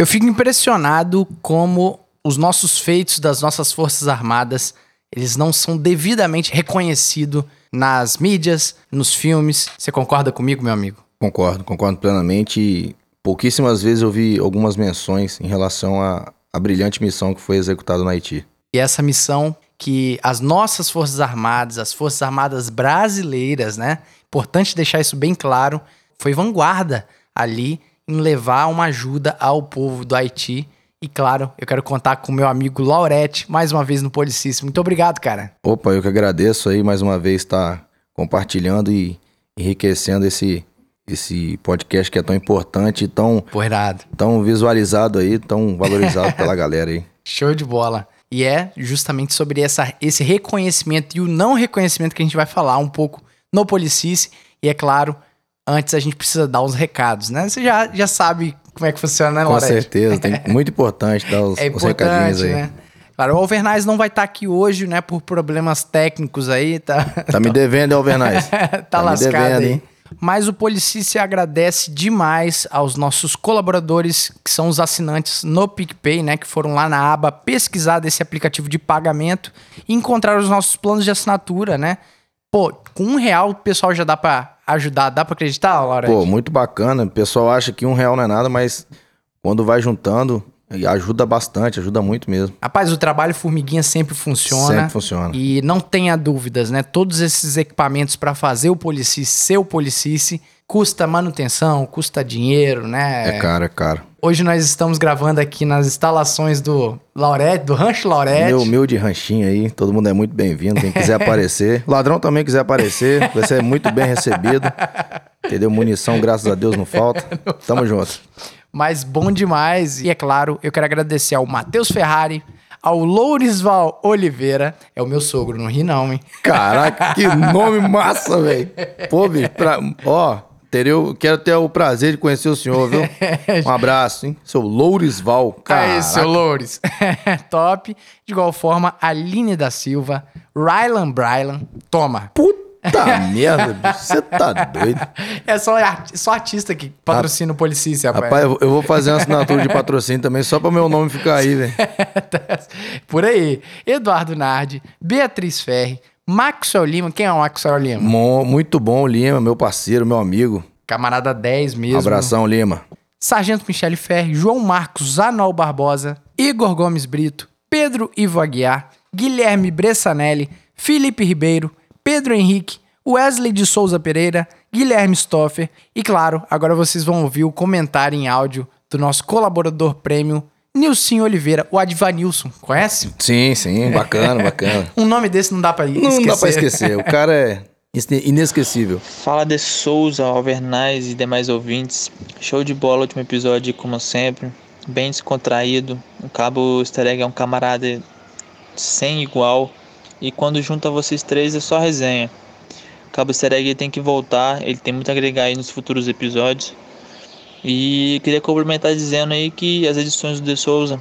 Eu fico impressionado como os nossos feitos das nossas Forças Armadas, eles não são devidamente reconhecidos nas mídias, nos filmes. Você concorda comigo, meu amigo? Concordo, concordo plenamente. E pouquíssimas vezes eu vi algumas menções em relação à, à brilhante missão que foi executada no Haiti. E essa missão que as nossas Forças Armadas, as Forças Armadas brasileiras, né? Importante deixar isso bem claro, foi vanguarda ali em levar uma ajuda ao povo do Haiti. E claro, eu quero contar com o meu amigo Laurete, mais uma vez no Policíssimo. Muito obrigado, cara. Opa, eu que agradeço aí mais uma vez estar tá compartilhando e enriquecendo esse, esse podcast que é tão importante, tão, Porrado. tão visualizado aí, tão valorizado pela galera aí. Show de bola. E é justamente sobre essa, esse reconhecimento e o não reconhecimento que a gente vai falar um pouco no Policice. E é claro, antes a gente precisa dar uns recados, né? Você já, já sabe como é que funciona, né, Com certeza, tem, muito importante dar os, é os recadinhos aí. Né? Claro, o Alvernais não vai estar tá aqui hoje, né, por problemas técnicos aí, tá? Tá me devendo, Alvernais. tá, tá lascado devendo, aí. Hein? Mas o Policice agradece demais aos nossos colaboradores, que são os assinantes no PicPay, né? Que foram lá na aba pesquisar desse aplicativo de pagamento e encontraram os nossos planos de assinatura, né? Pô, com um real o pessoal já dá para ajudar, dá para acreditar, Laura? Pô, muito bacana. O pessoal acha que um real não é nada, mas quando vai juntando, ajuda bastante, ajuda muito mesmo. Rapaz, o trabalho formiguinha sempre funciona. Sempre funciona. E não tenha dúvidas, né? Todos esses equipamentos para fazer o Policice, seu Policice, custa manutenção, custa dinheiro, né? É caro, é caro. Hoje nós estamos gravando aqui nas instalações do Laurete, do Rancho Laurete. Meu humilde ranchinho aí, todo mundo é muito bem-vindo, quem quiser aparecer. Ladrão também quiser aparecer, vai ser muito bem recebido. Entendeu? Munição, graças a Deus, não falta. Tamo junto. Mas bom demais. E é claro, eu quero agradecer ao Matheus Ferrari, ao Lourisval Oliveira. É o meu sogro, não ri não, hein? Caraca, que nome massa, velho. Pô, bicho, pra... ó, Teria, quero ter o prazer de conhecer o senhor, viu? Um abraço, hein? Seu Lourisval. Caraca. Aí, seu Loures. Top. De igual forma, Aline da Silva, Rylan Brylan. Toma. Puta merda, você tá doido. É só, só artista que patrocina o Policício, rapaz. Rapaz, eu vou fazer uma assinatura de patrocínio também, só para meu nome ficar aí, velho. Por aí. Eduardo Nardi, Beatriz Ferri, Maxwell Lima, quem é o Maxwell Lima? muito bom, Lima, meu parceiro, meu amigo. Camarada 10 mesmo. Abração, Lima. Sargento Michele Ferri, João Marcos Anol Barbosa, Igor Gomes Brito, Pedro Ivo Aguiar, Guilherme Bressanelli, Felipe Ribeiro, Pedro Henrique, Wesley de Souza Pereira, Guilherme Stoffer e, claro, agora vocês vão ouvir o comentário em áudio do nosso colaborador prêmio Nilson Oliveira, o Advanilson, conhece? Sim, sim, bacana, bacana. um nome desse não dá pra esquecer. Não dá pra esquecer, o cara é inesquecível. Fala de Souza, Alvernais e demais ouvintes. Show de bola, último episódio, como sempre. Bem descontraído. O Cabo Easter Egg é um camarada sem igual. E quando junta vocês três é só resenha. O Cabo Easter Egg tem que voltar, ele tem muito a agregar aí nos futuros episódios. E queria complementar dizendo aí que as edições do De Souza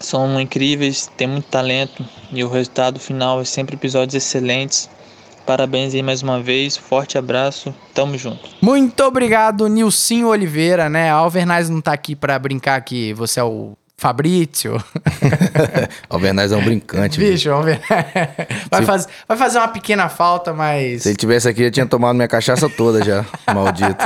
são incríveis, tem muito talento e o resultado final é sempre episódios excelentes. Parabéns aí mais uma vez, forte abraço, tamo junto. Muito obrigado, Nilcinho Oliveira, né? A Alvernaz não tá aqui para brincar que você é o Fabrício. Alvernaz é um brincante. Bicho, Alvernaz. Vai, Se... faz... vai fazer uma pequena falta, mas. Se ele tivesse aqui, eu tinha tomado minha cachaça toda já, maldito.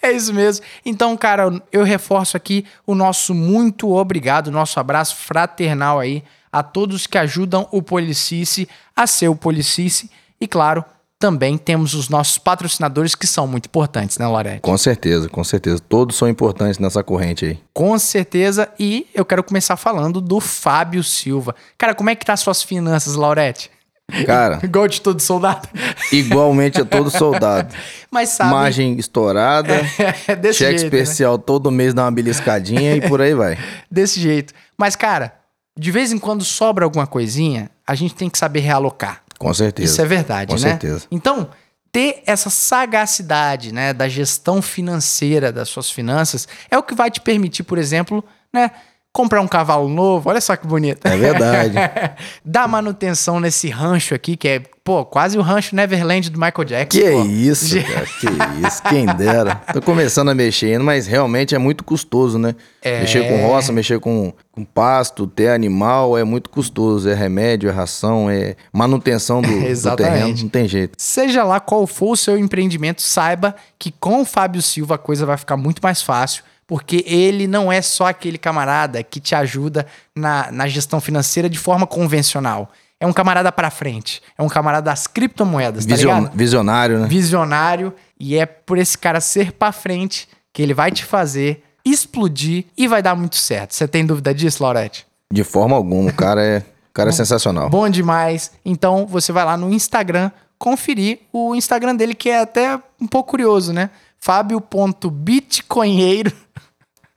É isso mesmo. Então, cara, eu reforço aqui o nosso muito obrigado, nosso abraço fraternal aí a todos que ajudam o Policice a ser o Policice. E, claro, também temos os nossos patrocinadores que são muito importantes, né, Lorete? Com certeza, com certeza. Todos são importantes nessa corrente aí. Com certeza. E eu quero começar falando do Fábio Silva. Cara, como é que tá as suas finanças, Laurete? Cara. Igual de todo soldado? Igualmente a todo soldado. Mas sabe. Margem estourada. É, desse cheque jeito, né? especial né? todo mês dá uma beliscadinha e por aí vai. Desse jeito. Mas, cara, de vez em quando sobra alguma coisinha, a gente tem que saber realocar. Com certeza. Isso é verdade, Com né? Com certeza. Então, ter essa sagacidade, né, da gestão financeira das suas finanças é o que vai te permitir, por exemplo, né, comprar um cavalo novo. Olha só que bonito. É verdade. Dar manutenção nesse rancho aqui que é pô, quase o rancho Neverland do Michael Jackson. Que pô. isso, cara, que isso, quem dera. Tô começando a mexer ainda, mas realmente é muito custoso, né? É. Mexer com roça, mexer com, com pasto, ter animal é muito custoso. É remédio, é ração, é manutenção do, do terreno, não tem jeito. Seja lá qual for o seu empreendimento, saiba que com o Fábio Silva a coisa vai ficar muito mais fácil, porque ele não é só aquele camarada que te ajuda na, na gestão financeira de forma convencional. É um camarada pra frente. É um camarada das criptomoedas, tá Vision- ligado? visionário, né? Visionário. E é por esse cara ser pra frente que ele vai te fazer explodir e vai dar muito certo. Você tem dúvida disso, Laurete? De forma alguma, o cara é, o cara é sensacional. Bom demais. Então você vai lá no Instagram conferir o Instagram dele, que é até um pouco curioso, né? Fábio.bitcoinheiro.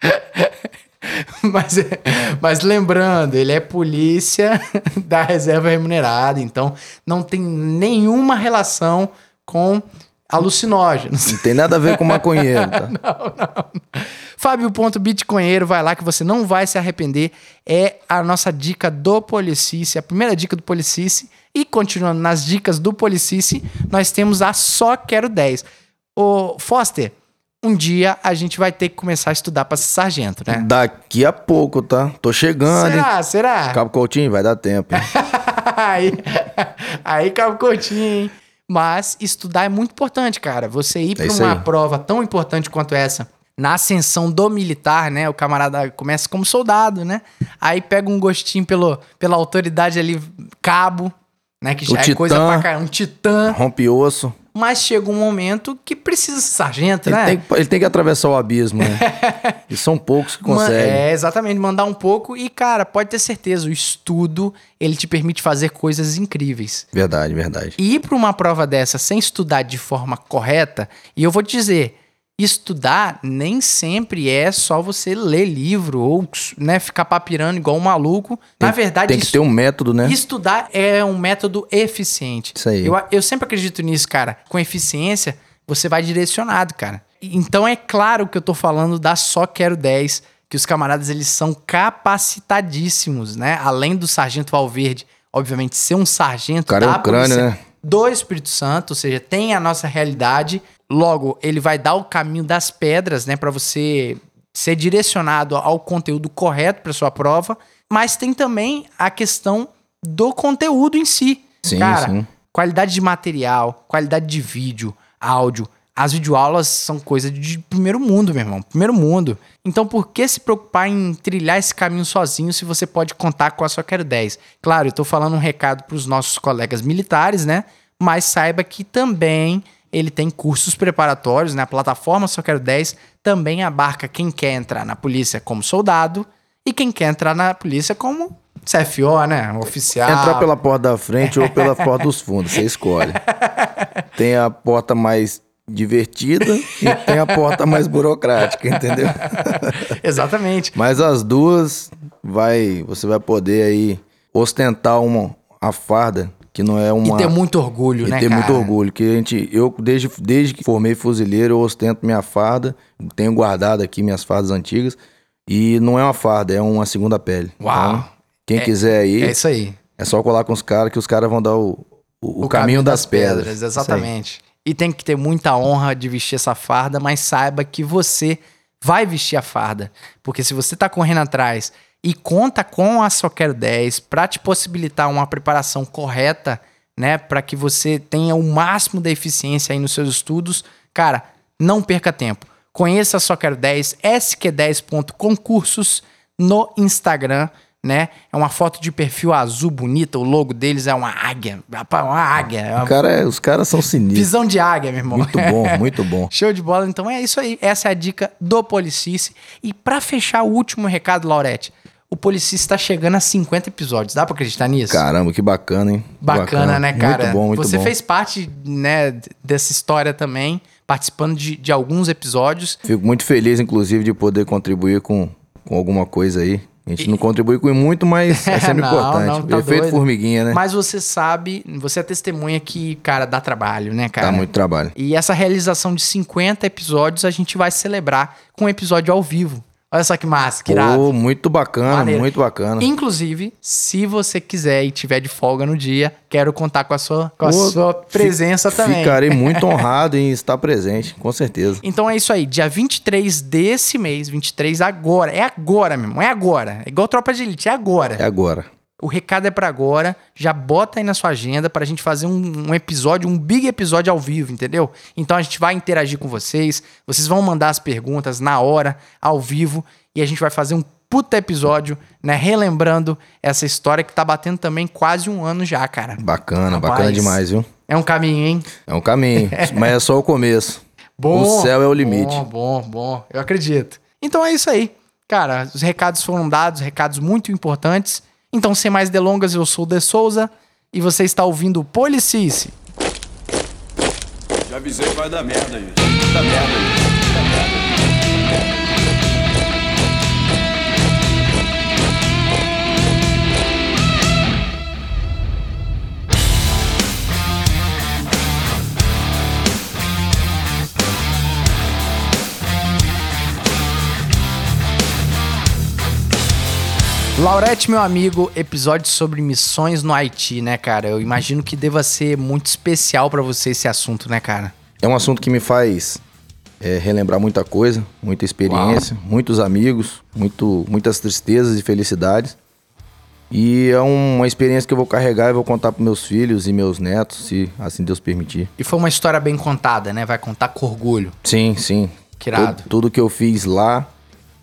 mas, é- mas lembrando, ele é polícia da reserva remunerada, então não tem nenhuma relação com alucinógenos. Não tem nada a ver com maconheiro, tá? Fábio.bitcoinheiro, vai lá que você não vai se arrepender. É a nossa dica do Policice, a primeira dica do Policice. E continuando nas dicas do Policice, nós temos a Só Quero 10. Ô, Foster, um dia a gente vai ter que começar a estudar para ser sargento, né? Daqui a pouco, tá? Tô chegando, hein? Será? Será? Cabo Coutinho, vai dar tempo. aí, aí Cabo Coutinho, hein? Mas estudar é muito importante, cara. Você ir para É uma aí. prova tão importante quanto essa, na ascensão do militar, né? O camarada começa como soldado, né? Aí pega um gostinho pelo, pela autoridade ali, cabo, né? Que já O é coisa titã. pra caramba. Um titã. Rompe osso. Mas chega um momento que precisa ser sargento, Ele, né? tem, que- ele tem que atravessar o abismo, né? e são poucos que conseguem. É, exatamente, mandar um pouco. E, cara, pode ter certeza, o estudo, ele te permite fazer coisas incríveis. Verdade, verdade. E ir para uma prova dessa sem estudar de forma correta, e eu vou te dizer, estudar nem sempre é só você ler livro ou né, ficar papirando igual um maluco. Na verdade, Tem que ter um método, né? estudar é um método eficiente. Isso aí. Eu, eu sempre acredito nisso, cara. Com eficiência, você vai direcionado, cara. Então é claro que eu tô falando da Só Quero 10, que os camaradas eles são capacitadíssimos, né? Além do Sargento Valverde, obviamente, ser um sargento cara é da crânio, polícia né? do Espírito Santo, ou seja, tem a nossa realidade. Logo, ele vai dar o caminho das pedras, né, para você ser direcionado ao conteúdo correto para sua prova, mas tem também a questão do conteúdo em si. Sim, Cara, sim. qualidade de material, qualidade de vídeo, áudio. As videoaulas são coisa de primeiro mundo, meu irmão. Primeiro mundo. Então, por que se preocupar em trilhar esse caminho sozinho se você pode contar com a Só Quero 10? Claro, eu tô falando um recado para os nossos colegas militares, né? Mas saiba que também ele tem cursos preparatórios, né? A plataforma Só Quero 10 também abarca quem quer entrar na polícia como soldado e quem quer entrar na polícia como CFO, né? Oficial. Entrar pela porta da frente ou pela porta dos fundos, você escolhe. Tem a porta mais divertida e tem a porta mais burocrática, entendeu? Exatamente. Mas as duas vai, você vai poder aí ostentar uma a farda que não é uma E ter muito orgulho, e né, ter cara? muito orgulho, que a gente, eu desde, desde que formei fuzileiro, eu ostento minha farda, tenho guardado aqui minhas fardas antigas, e não é uma farda, é uma segunda pele. Uau. Então, quem quiser aí, É é, isso aí. só colar com os caras, que os caras vão dar o, o, o caminho, das, pedras. Isso aí. Exatamente. E tem que ter muita honra de vestir essa farda, mas saiba que você vai vestir a farda. Porque se você tá correndo atrás e conta com a Só Quero 10 para te possibilitar uma preparação correta, né, para que você tenha o máximo da eficiência aí nos seus estudos, cara, não perca tempo. Conheça a Só Quero 10, sq10.concursos no Instagram, né? É uma foto de perfil azul bonita, o logo deles é uma águia, uma águia, é uma cara é- os caras são sinistros. visão de águia, meu irmão. Muito bom, muito bom. Show de bola, então é isso aí. Essa é a dica do Policice. E pra fechar o último recado, Laurete, o Policice está chegando a 50 episódios. Dá pra acreditar nisso? Caramba, que bacana, hein? Bacana, né, cara? Muito bom, muito Você bom. fez parte, né, dessa história também, participando de, de alguns episódios. Fico muito feliz, inclusive, de poder contribuir com, com alguma coisa aí. A gente não contribui com muito, mas é sempre Não, importante. não, tá Efeito doido. formiguinha, né? Mas você sabe, você é testemunha que, cara, dá trabalho, né, cara? Dá muito trabalho. E essa realização de 50 episódios a gente vai celebrar com um episódio ao vivo. Olha só que massa, que irado. Pô, muito bacana, Maneiro. muito bacana. Inclusive, se você quiser e tiver de folga no dia, quero contar com a sua, com a Pô, sua presença fi- também. Ficarei muito honrado em estar presente, com certeza. Então é isso aí, dia 23 desse mês, 23 agora, é agora mesmo, é agora. É igual Tropa de Elite, é agora. É agora. O recado é pra agora, já bota aí na sua agenda pra gente fazer um, um episódio, um big episódio ao vivo, entendeu? Então a gente vai interagir com vocês, vocês vão mandar as perguntas na hora, ao vivo, e a gente vai fazer um puta episódio, né, relembrando essa história que tá batendo também quase um ano já, cara. Bacana, Rapaz. bacana demais, viu? É um caminho, hein? É um caminho, mas é só o começo. Bom. O céu é o limite. Bom, bom, bom. Eu acredito. Então é isso aí. Cara, os recados foram dados, recados muito importantes. Então, sem mais delongas, eu sou o De Souza e você está ouvindo o Policice. Já avisei que vai dar merda isso. Merda isso. Merda. Laurete, meu amigo, episódio sobre missões no Haiti, né, cara? Eu imagino que deva ser muito especial pra você esse assunto, né, cara? É um assunto que me faz é, relembrar muita coisa, muita experiência, muitos amigos, muito, muitas tristezas e felicidades. E é uma experiência que eu vou carregar e vou contar para meus filhos e meus netos, se assim Deus permitir. E foi uma história bem contada, né? Vai contar com orgulho. Sim, sim. Que irado. Tudo, tudo que eu fiz lá.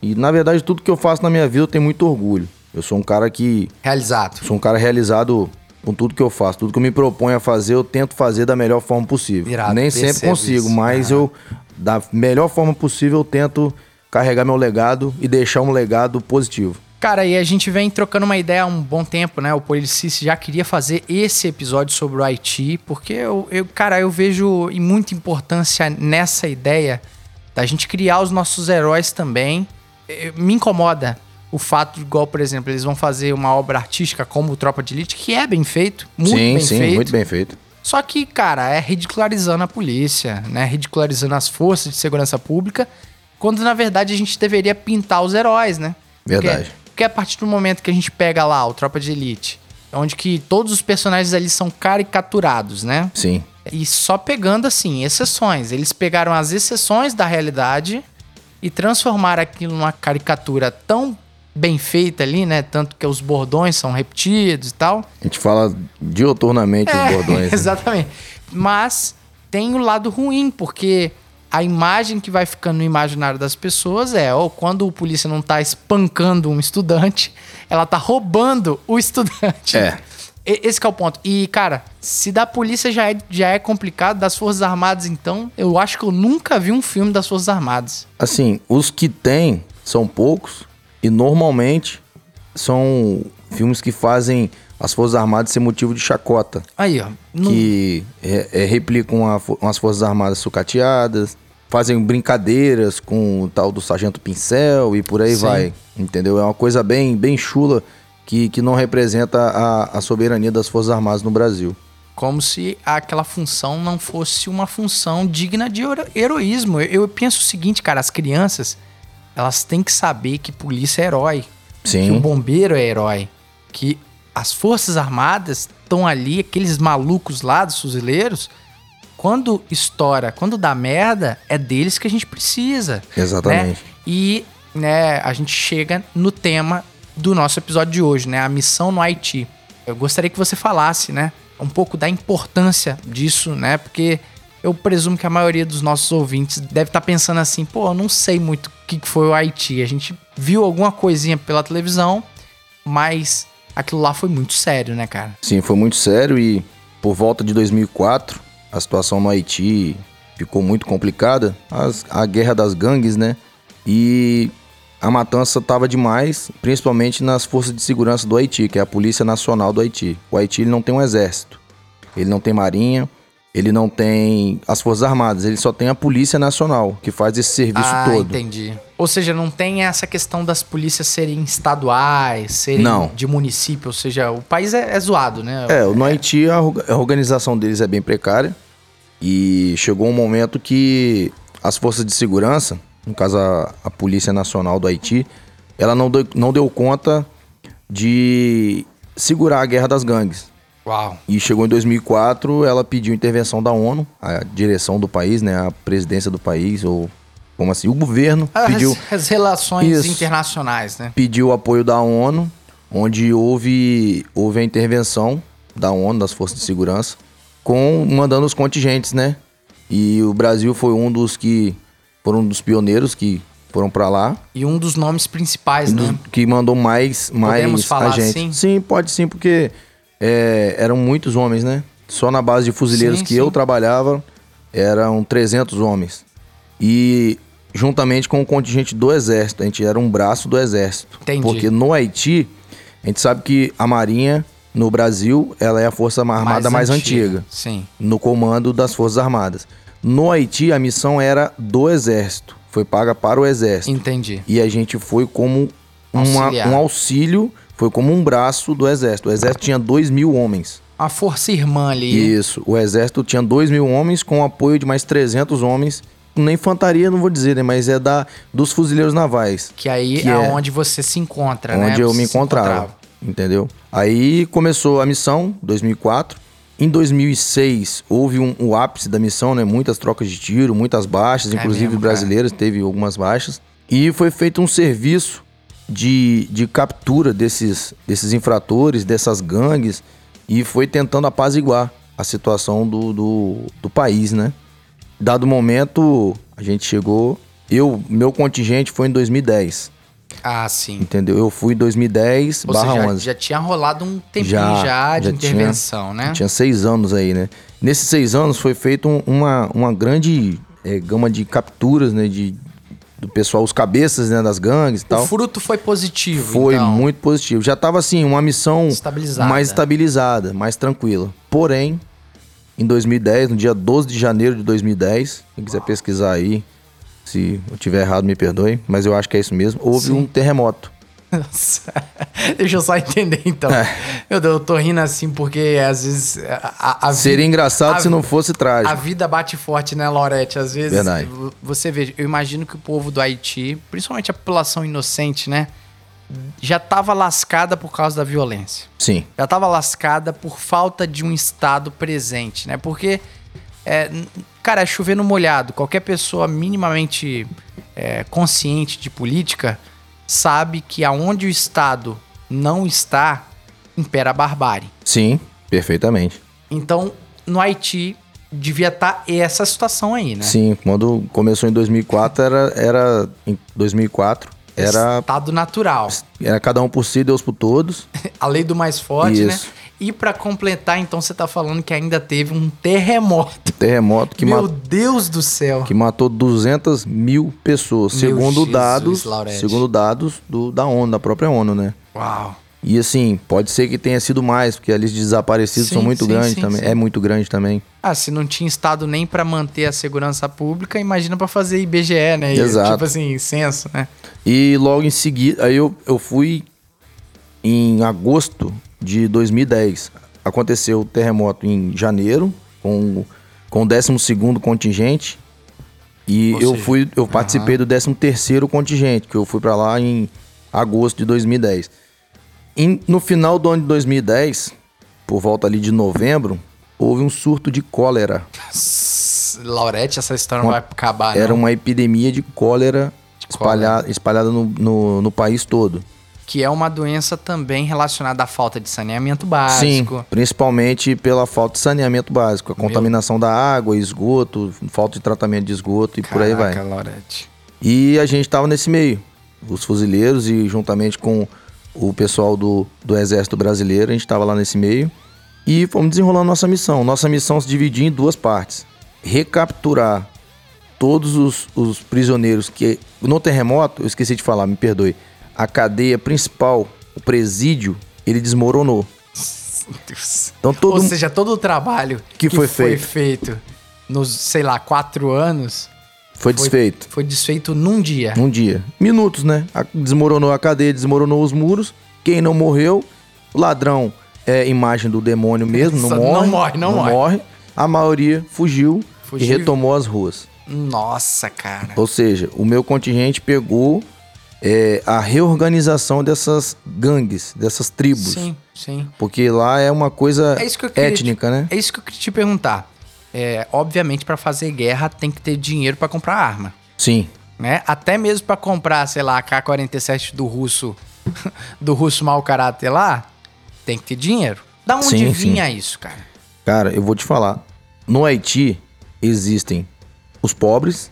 E na verdade, tudo que eu faço na minha vida eu tenho muito orgulho. Eu sou um cara que. Realizado. Sou um cara realizado com tudo que eu faço. Tudo que eu me proponho a fazer, eu tento fazer da melhor forma possível. Irado, Nem sempre consigo, isso. mas eu, da melhor forma possível, eu tento carregar meu legado e deixar um legado positivo. Cara, e a gente vem trocando uma ideia há um bom tempo, né? O Policice já queria fazer esse episódio sobre o Haiti, porque eu, eu, cara, eu vejo muita importância nessa ideia da gente criar os nossos heróis também. Eh, Me incomoda o fato, de, igual, por exemplo, eles vão fazer uma obra artística como o Tropa de Elite, que é bem feito, muito sim, bem sim, feito. muito bem feito. Só que, cara, é ridicularizando a polícia, né? Ridicularizando as forças de segurança pública, quando na verdade a gente deveria pintar os heróis, né? Porque- Verdade. Porque, a partir do momento que a gente pega lá o Tropa de Elite, onde que todos os personagens ali são caricaturados, né? Sim. E só pegando, assim, exceções. Eles pegaram as exceções da realidade e transformaram aquilo numa caricatura tão bem feita ali, né? Tanto que os bordões são repetidos e tal. A gente fala dioturnamente os bordões. né? Exatamente. Mas tem o lado ruim, porque a imagem que vai ficando no imaginário das pessoas é, ó, quando o polícia não tá espancando um estudante, ela tá roubando o estudante. É. Esse que é o ponto. E, cara, se da polícia já é, já é complicado, das Forças Armadas, então, eu acho que eu nunca vi um filme das Forças Armadas. Assim, os que tem são poucos e normalmente são filmes que fazem as Forças Armadas ser motivo de chacota. Aí, ó. não- que é, é, replicam a as Forças Armadas sucateadas, fazem brincadeiras com o tal do Sargento Pincel e por aí Sim. vai. Entendeu? É uma coisa bem, bem chula que, que não representa a, a soberania das Forças Armadas no Brasil. como se aquela função não fosse uma função digna de hero- heroísmo. Eu, eu penso o seguinte, cara, as crianças, elas têm que saber que polícia é herói, que o Sim, bombeiro é herói, que as forças armadas estão ali, aqueles malucos lá dos fuzileiros, quando estoura, quando dá merda, é deles que a gente precisa. Exatamente. né? E né, a gente chega no tema do nosso episódio de hoje, né? A missão no Haiti. Eu gostaria que você falasse, né? Um pouco da importância disso, né? Porque eu presumo que a maioria dos nossos ouvintes deve estar pensando assim, pô, eu não sei muito que que foi o Haiti. A gente viu alguma coisinha pela televisão, mas aquilo lá foi muito sério, né, cara? sim, foi muito sério e por volta de 2004 a situação no Haiti ficou muito complicada. As- a guerra das gangues, né? E a matança tava demais, principalmente nas forças de segurança do Haiti, que é a Polícia Nacional do Haiti. O Haiti ele não tem um exército, ele não tem marinha, ele não tem as forças armadas, ele só tem a Polícia Nacional, que faz esse serviço ah, todo. entendi. Ou seja, não tem essa questão das polícias serem estaduais, serem Não. de município, ou seja, o país é, é zoado, né? É, no Haiti a orga- a organização deles é bem precária e chegou um momento que as forças de segurança no caso a, a Polícia Nacional do Haiti, ela não deu, não deu conta de segurar a guerra das gangues. Uau. E chegou em 2004, ela pediu intervenção da ONU, a direção do país, né, a presidência do país, ou como assim, o governo As, pediu, as relações Isso. internacionais, né? pediu o apoio da ONU, onde houve, houve a intervenção da ONU, das forças de segurança, com mandando os contingentes, né? E o Brasil foi um dos que foram um dos pioneiros que foram pra lá, E um dos nomes principais, um dos né? que mandou mais mais Podemos falar agentes. assim? Sim, pode sim, porque é, eram muitos homens, né? Só na base de fuzileiros Sim, que sim. eu trabalhava eram 300 homens. E juntamente com o contingente do exército, a gente era um braço do exército. Entendi. Porque no Haiti, a gente sabe que a Marinha no Brasil, ela é a força armada mais, antiga, Sim. no comando das Forças Armadas. No Haiti, a missão era do exército, foi paga para o exército. Entendi. E a gente foi como uma- um auxílio, foi como um braço do exército. O exército tinha 2 mil homens. A força irmã ali. Isso. O exército tinha 2 mil homens com apoio de mais 300 homens. Na infantaria, não vou dizer, né? Mas é da, dos fuzileiros navais. Que aí Que é é onde você se encontra, né? onde eu Você me se encontrava, Entendeu? Aí começou a missão, 2004. Em 2006, houve um, o ápice da missão, né? Muitas trocas de tiro, muitas baixas, É inclusive mesmo, brasileiras, teve algumas baixas. E foi feito um serviço de, de captura desses, desses infratores, dessas gangues, e foi tentando apaziguar a situação do, do, do país, né? Dado momento, a gente chegou. Eu, meu contingente foi em 2010, Ah, sim. entendeu? Eu fui em 2010 Ou barra seja, 11. já tinha rolado um tempinho Já, já, de já tinha- intervenção, né? Tinha seis anos aí, né? Nesses seis anos foi feita um- uma, uma grande eh, gama de capturas, né? De, do pessoal, os cabeças né, das gangues e O tal. fruto foi positivo, Foi então. muito positivo. Já tava assim, uma missão Estabilizada. mais estabilizada, mais tranquila. Porém, em 2010, no dia 12 de janeiro de 2010, quem quiser pesquisar aí, se eu tiver errado, me perdoe, mas eu acho que é isso mesmo. Houve Sim. um terremoto. Nossa. Deixa eu só entender, então. É. Eu, eu tô rindo assim porque, às vezes, a, a- a Seria vida- engraçado a- se não fosse A trágico. vida bate forte, né, Laurete? Às vezes, Verdade. você vê, eu imagino que o povo do Haiti, principalmente a população inocente, né, já tava lascada por causa da violência. Sim, Já tava lascada por falta de um Estado presente, né? Porque, é, cara, é chover no molhado. Qualquer pessoa minimamente é, consciente de política sabe que aonde o Estado não está, impera a barbárie. sim, perfeitamente. Então, no Haiti, devia estar essa situação aí, né? Sim, quando começou em 2004, era, era em 2004, era, Estado natural. era cada um por si, Deus por todos. A lei do mais forte, Isso. né? E pra completar, então, você tá falando que ainda teve um terremoto. Terremoto que, Meu Deus do céu. que matou 200 mil pessoas, Meu segundo Jesus, dados, Laurete. segundo dados do, da ONU, da própria ONU, né? Uau. E assim, pode ser que tenha sido mais, porque a lista de desaparecidos Sim, são muito sim, grandes sim, também. É muito grande também. Ah, se não tinha estado nem pra manter a segurança pública, imagina pra fazer IBGE, né? E, Exato. Tipo assim, censo, né? E logo em seguida, aí eu, eu fui em agosto de 2010. Aconteceu o terremoto em janeiro, com, com o 12 contingente. E Ou eu seja, fui, eu participei do 13 contingente, que eu fui pra lá em agosto de 2010. Em- no final do ano de 2010, por volta ali de novembro, houve um surto de cólera. Laurete, essa história não Uma- vai acabar, Era não. uma epidemia de cólera, espalha- espalhada no, no, no país todo. Que é uma doença também relacionada à falta de saneamento Sim, básico. principalmente pela falta de saneamento básico, a contaminação da água, esgoto, falta de tratamento de esgoto e por aí vai. Caraca, Laurete. E a gente tava nesse meio, os fuzileiros e juntamente com o pessoal do, do Exército Brasileiro, a gente tava lá nesse meio e fomos desenrolando nossa missão. Nossa missão se dividia em duas partes: recapturar todos os, os prisioneiros que no terremoto, eu esqueci de falar, me perdoe, a cadeia principal, o presídio, ele desmoronou. Deus. Então todo Ou seja, todo o trabalho Que foi feito. feito nos, sei lá, quatro anos foi desfeito. foi desfeito num dia. Um dia. Minutos, né? Desmoronou a cadeia, desmoronou os muros. Quem não morreu, o ladrão é imagem do demônio mesmo, não Só morre. não morre, não morre. A maioria fugiu, Fugiu. e retomou as ruas. Nossa, cara. Ou seja, o meu contingente pegou é, a reorganização dessas gangues, dessas tribos. Sim, sim. Porque lá é uma coisa É étnica, te, né? É isso que eu queria te perguntar. É, obviamente, pra fazer guerra tem que ter dinheiro pra comprar arma, Sim. né? Até mesmo pra comprar, sei lá, a K-47 do russo, do russo mau caráter lá, tem que ter dinheiro. Da onde Sim, vinha isso, cara? Cara, eu vou te falar. No Haiti existem os pobres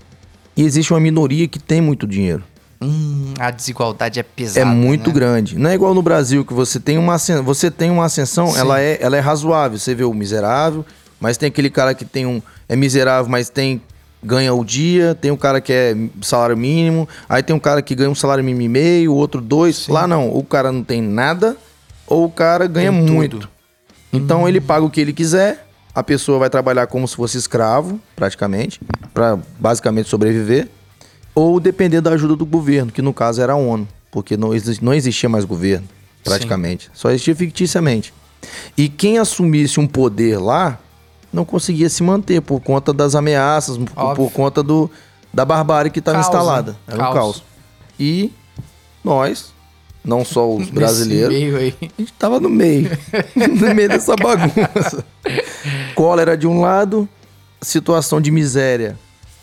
e existe uma minoria que tem muito dinheiro. Hum, a desigualdade é pesada. é muito né? grande. Não é igual no Brasil que você tem uma ascensão, você tem uma ascensão, Sim. ela é, ela é razoável. Você vê o miserável, mas tem aquele cara que tem um é miserável, mas tem ganha o dia, tem um cara que é salário mínimo, aí tem um cara que ganha um salário mínimo e meio, o outro dois. Lá não, o cara não tem nada ou o cara ganha Tem tudo. muito. Então ele paga o que ele quiser, a pessoa vai trabalhar como se fosse escravo, praticamente, para basicamente sobreviver, ou depender da ajuda do governo, que no caso era a ONU, porque não, não existia mais governo, praticamente. Só existia ficticiamente. E quem assumisse um poder lá não conseguia se manter por conta das ameaças, por, Óbvio. por conta do, da barbárie que estava Caos, instalada. né? Era um Caos. caos. E nós, não só os brasileiros, a gente tava no meio. no meio dessa bagunça. Cólera de um lado, situação de miséria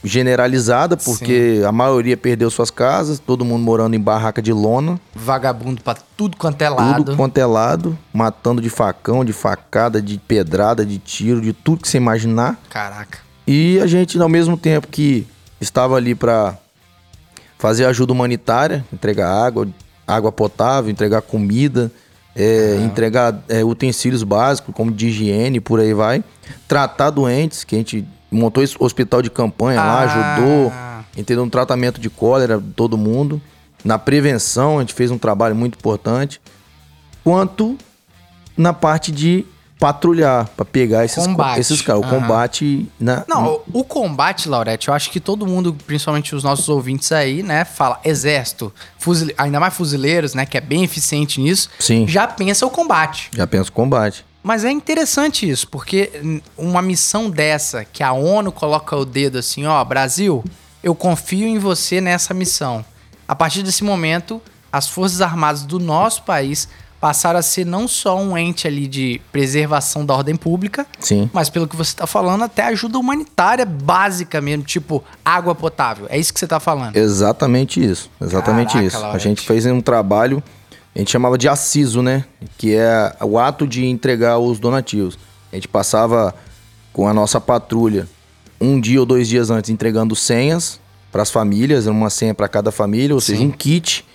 generalizada, porque a maioria perdeu suas casas, todo mundo morando em barraca de lona, Vagabundo pra tudo quanto é lado. tudo quanto é lado, matando de facão, de facada, de pedrada, de tiro, de tudo que você imaginar. Caraca. E a gente, ao mesmo tempo que estava ali para fazer ajuda humanitária, entregar água, água potável, entregar comida, é, entregar é, utensílios básicos, como de higiene, por aí vai. Tratar doentes, que a gente montou esse hospital de campanha lá, Ah. ajudou, entendeu? No tratamento de cólera, todo mundo. Na prevenção, a gente fez um trabalho muito importante. Quanto na parte de patrulhar, para pegar esses, Combate. esses caras. O Aham. combate na, Não, o o combate, Laurete, eu acho que todo mundo, principalmente os nossos ouvintes aí, né, fala exército, fuzile- ainda mais fuzileiros, né, que é bem eficiente nisso, Sim. já pensa o combate. Já penso combate. Mas é interessante isso, porque uma missão dessa, que a ONU coloca o dedo assim, ó, Brasil, eu confio em você nessa missão. A partir desse momento, as Forças Armadas do nosso país passaram a ser não só um ente ali de preservação da ordem pública, Sim. mas pelo que você está falando, até ajuda humanitária básica mesmo, tipo água potável. É isso que você está falando. Exatamente isso. Exatamente Caraca, isso. A gente fez um trabalho, a gente chamava de aciso, né? Que é o ato de entregar os donativos. A gente passava com a nossa patrulha um dia ou dois dias antes entregando senhas para as famílias, uma senha para cada família, ou seja, Sim. um kit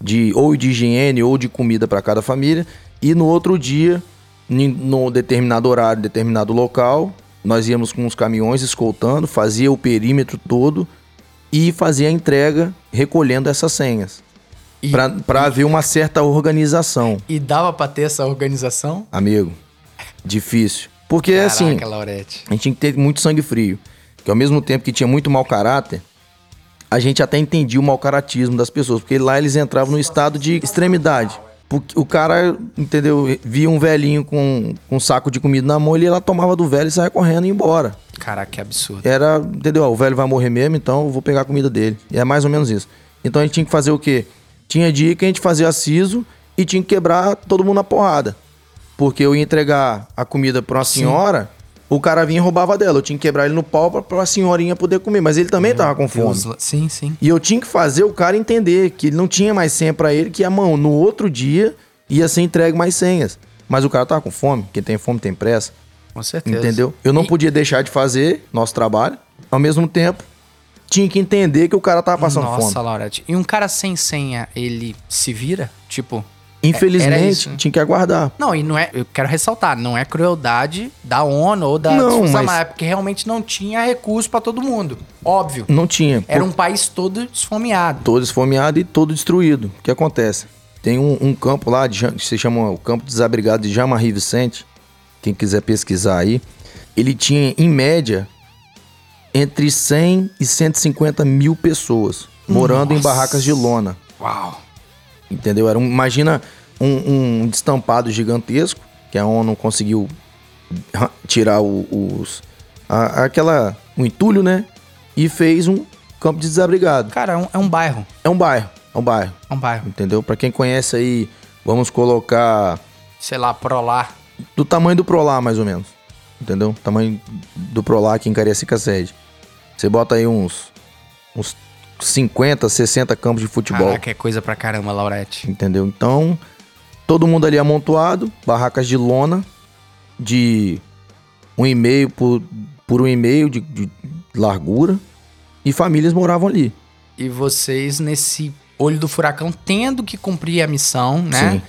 de ou de higiene ou de comida para cada família. E no outro dia, no determinado horário, determinado local, nós íamos com os caminhões escoltando, fazia o perímetro todo e fazia a entrega recolhendo essas senhas. Pra Para haver uma certa organização, E dava pra ter essa organização? amigo. Difícil. Porque Caraca, assim, Laurete. a gente tinha que ter muito sangue frio. Que ao mesmo tempo que tinha muito mau caráter, a gente até entendia o mau caratismo das pessoas. Porque lá eles entravam no estado de extremidade. Porque o cara, entendeu? Via um velhinho com, com um saco de comida na mão, ele ia lá, tomava do velho e saia correndo e ia embora. Caraca, que absurdo. Era, entendeu? Ó, O velho vai morrer mesmo, então eu vou pegar a comida dele. E é mais ou menos isso. Então a gente tinha que fazer o quê? Tinha dia que a gente fazia aciso e tinha que quebrar todo mundo na porrada. Porque eu ia entregar a comida pra uma senhora, o cara vinha e roubava dela. Eu tinha que quebrar ele no pau pra, pra senhorinha poder comer. Mas ele também tava com fome. Deus, sim, sim. E eu tinha que fazer o cara entender que ele não tinha mais senha pra ele, que a mão no outro dia ia ser entregue mais senhas. Mas o cara tava com fome, quem tem fome tem pressa. Com certeza. Entendeu? Eu não E- podia deixar de fazer nosso trabalho. Ao mesmo tempo, tinha que entender que o cara tava passando Nossa, fome. Laurete. E um cara sem senha, ele se vira? Tipo. era Infelizmente, isso, né? tinha que aguardar. Não, e não é. Eu quero ressaltar, não é crueldade da ONU ou da Não, mas- é porque realmente não tinha recurso pra todo mundo. Óbvio. Não tinha. Era Por- um país todo esfomeado. Todo esfomeado e todo destruído. O que acontece? Tem um, um campo lá, de, que se chama o Campo Desabrigado de Jean-Marie Vicente. Quem quiser pesquisar aí. Ele tinha, em média, entre 100 e 150 mil pessoas morando em Nossa. barracas de lona. Uau. Entendeu? Era um- imagina um, um destampado gigantesco que a ONU conseguiu ra- tirar o- os a- aquela um entulho, né? e fez um campo de desabrigado. Cara, é um, é um bairro. É um bairro, é um bairro, É um bairro. entendeu? Pra quem conhece aí, vamos colocar Sei lá, Prolar. do tamanho do Prolar, mais ou menos. Entendeu? Tamanho do Prolar aqui em Cariacica Sede. Você bota aí uns, uns 50, 60 campos de futebol. Caraca, é coisa pra caramba, Laurete. Entendeu? Então, todo mundo ali amontoado, barracas de lona, de um e meio por, por um e meio de, de largura, e famílias moravam ali. E vocês, nesse olho do furacão, tendo que cumprir a missão, né?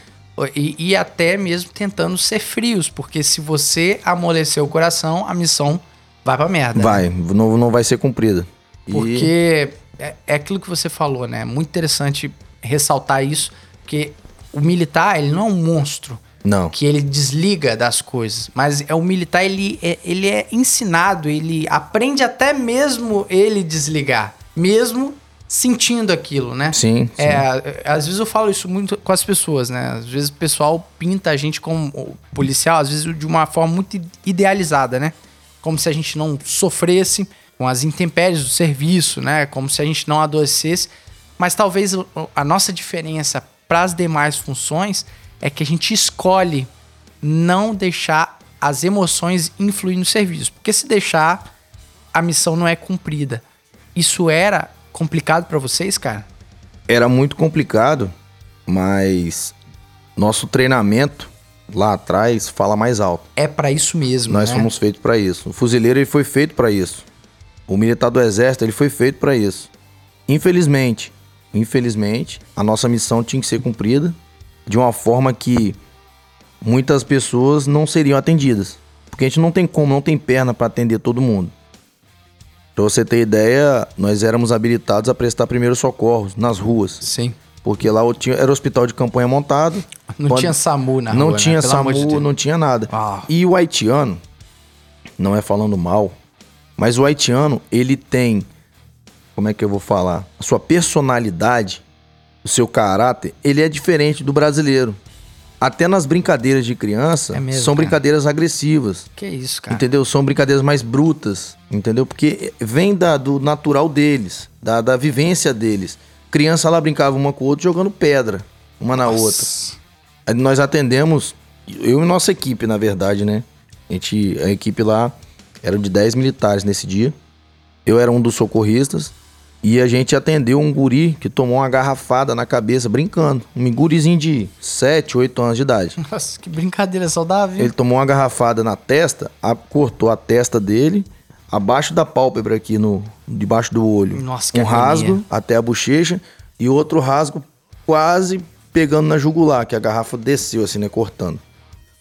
E, e até mesmo tentando ser frios, porque se você amolecer o coração, a missão vai pra merda. né? Vai, não, não vai ser cumprida. E- Porque é, é aquilo que você falou, né? É muito interessante ressaltar isso, porque o militar, ele não é um monstro Não. que ele desliga das coisas, mas é o militar, ele é, ele é ensinado, ele aprende até mesmo ele desligar, mesmo sentindo aquilo, né? Sim, sim. É, às vezes eu falo isso muito com as pessoas, né? Às vezes o pessoal pinta a gente como policial, às vezes de uma forma muito idealizada, né? Como se a gente não sofresse com as intempéries do serviço, né? Como se a gente não adoecesse. Mas talvez a nossa diferença para as demais funções é que a gente escolhe não deixar as emoções influir no serviço. Porque se deixar, a missão não é cumprida. Isso era complicado para vocês, cara? Era muito complicado, mas nosso treinamento lá atrás fala mais alto. É pra isso mesmo, Nós né? fomos feitos para isso. O fuzileiro ele foi feito para isso. O militar do exército ele foi feito para isso. Infelizmente, infelizmente, a nossa missão tinha que ser cumprida de uma forma que muitas pessoas não seriam atendidas, porque a gente não tem como, não tem perna para atender todo mundo. Pra você ter ideia, nós éramos habilitados a prestar primeiros socorros nas ruas, Sim. Porque lá tinha- era hospital de campanha montado. Não Pode- tinha SAMU na não rua, né? tinha de SAMU, Deus. não tinha nada. Ah. E o haitiano, não é falando mal, mas o haitiano, ele tem, como é que eu vou falar? A sua personalidade, o seu caráter, ele é diferente do brasileiro. Até nas brincadeiras de criança, É mesmo, são cara. brincadeiras agressivas. Que isso, cara? Entendeu? São brincadeiras mais brutas, entendeu? Porque vem da, do natural deles, da, da vivência deles. Criança lá brincava uma com o outro jogando pedra, uma na outra. Nossa. Aí Nós atendemos, eu e nossa equipe, na verdade, né? A, gente, a equipe lá era de 10 militares nesse dia. Eu era um dos socorristas. E a gente atendeu um guri que tomou uma garrafada na cabeça brincando. Um gurizinho de 7, 8 anos de idade. Nossa, que brincadeira saudável. Ele tomou uma garrafada na testa, a- cortou a testa dele, abaixo da pálpebra aqui, no, debaixo do olho. Nossa, que Um agonia. rasgo até a bochecha e outro rasgo quase pegando na jugular, que a garrafa desceu assim, né, cortando.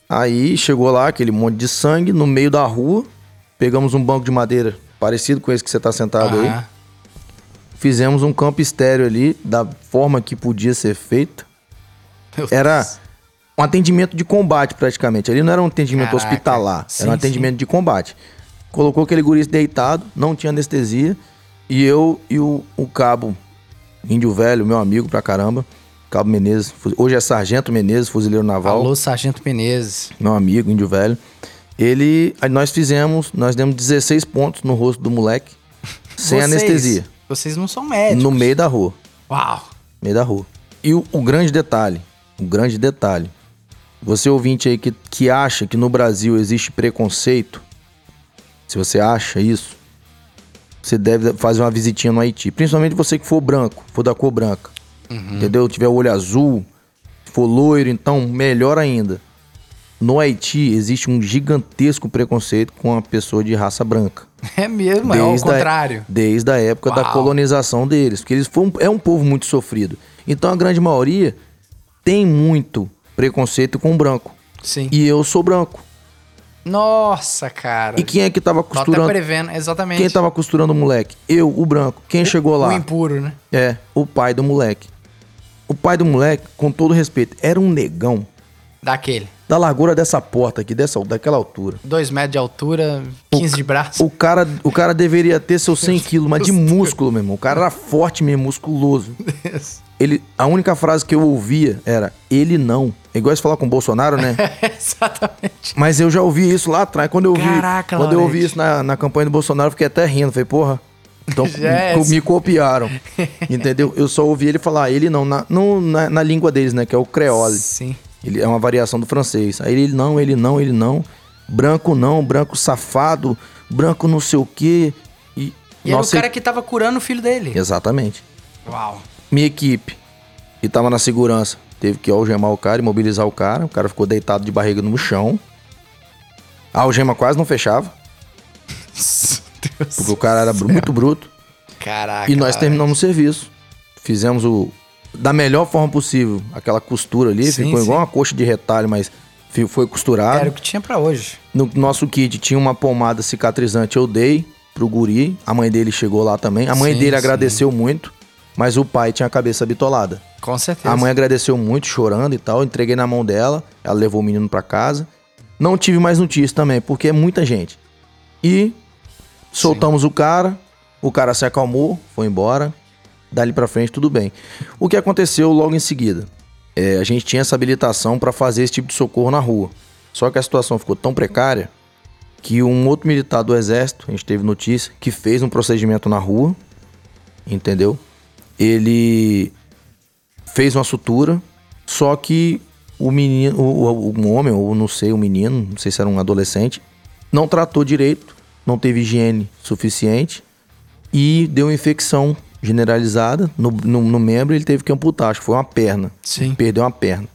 Aí chegou lá aquele monte de sangue no meio da rua, pegamos um banco de madeira parecido com esse que você tá sentado aí. Aham. Fizemos um campo estéreo ali, da forma que podia ser feito. Meu Era Deus. um atendimento de combate, praticamente. Ali não era um atendimento Caraca. hospitalar, Sim, era um atendimento de combate. Colocou aquele guri deitado, não tinha anestesia, e eu e o, o cabo, índio velho, meu amigo pra caramba, cabo Menezes, hoje é sargento Menezes, fuzileiro naval, Alô, Sargento Menezes. meu amigo, índio velho. Ele, nós fizemos, nós demos 16 pontos no rosto do moleque, sem Vocês- anestesia, Vocês não são médicos. no meio da rua Uau. meio da rua. E o, o grande detalhe, o grande detalhe, você ouvinte aí que, que acha que no Brasil existe preconceito, se você acha isso, você deve fazer uma visitinha no Haiti. Principalmente você que for branco, for da cor branca. Entendeu? Tiver o olho azul, for loiro, então melhor ainda. No Haiti existe um gigantesco preconceito com a pessoa de raça branca. É mesmo, é ao a- contrário. desde a época da Uau. colonização deles. Porque eles foram, é um povo muito sofrido. Então a grande maioria tem muito preconceito com o branco. Sim. E eu sou branco. Nossa, cara. E quem é que tava Tô até costurando? prevendo, exatamente. Quem tava costurando o moleque? Eu, o branco. Quem chegou O lá? impuro, né? É, o pai do moleque. O pai do moleque, com todo respeito, era um negão Daquele. da largura dessa porta aqui, dessa, daquela altura. Dois metros de altura, 15 de braço. O cara, o cara deveria ter seus 100 quilos, mas de músculo, meu irmão. O cara era forte mesmo, musculoso. Ele, a única frase que eu ouvia era, ele não. É igual você falar com o Bolsonaro, né? exatamente. Mas eu já ouvi isso lá atrás. Quando eu Caraca, quando eu ouvi isso na, na campanha do Bolsonaro, eu fiquei até rindo. Falei, porra, Então Já é me, copiaram. entendeu? Eu só ouvi ele falar, ele não, na, no- na, na língua deles, né? Que é o creole. Sim. Ele é uma variação do francês. Aí ele não, ele não, ele não. Branco não, branco safado, branco não sei o quê. E, E era o cara que tava curando o filho dele. Exatamente. Uau. Minha equipe, que tava na segurança, teve que algemar o cara, imobilizar o cara. O cara ficou deitado de barriga no chão. A algema quase não fechava, Deus. porque o cara era bru- muito bruto. Caraca. E nós cara. terminamos o serviço. Fizemos o. Da melhor forma possível, aquela costura ali. Sim, ficou igual sim. uma coxa de retalho, mas foi costurado. Era o que tinha pra hoje. No nosso kit tinha uma pomada cicatrizante, eu dei pro guri. A mãe dele chegou lá também. A mãe Sim, dele sim. agradeceu muito, mas o pai tinha a cabeça bitolada. Com certeza. A mãe agradeceu muito, chorando e tal. Entreguei na mão dela, ela levou o menino pra casa. Não tive mais notícias também, porque é muita gente. E soltamos o cara, o cara se acalmou, foi embora. Dali pra frente, tudo bem. O que aconteceu logo em seguida? É, a gente tinha essa habilitação pra fazer esse tipo de socorro na rua. Só que a situação ficou tão precária que um outro militar do exército, a gente teve notícia, que fez um procedimento na rua, entendeu? Ele fez uma sutura, só que o menino, o, o- um homem, ou não sei, o menino, não sei se era um adolescente, não tratou direito, não teve higiene suficiente e deu uma infecção generalizada no, no, no membro e ele teve que amputar, acho que foi uma perna. Sim. Perdeu uma perna.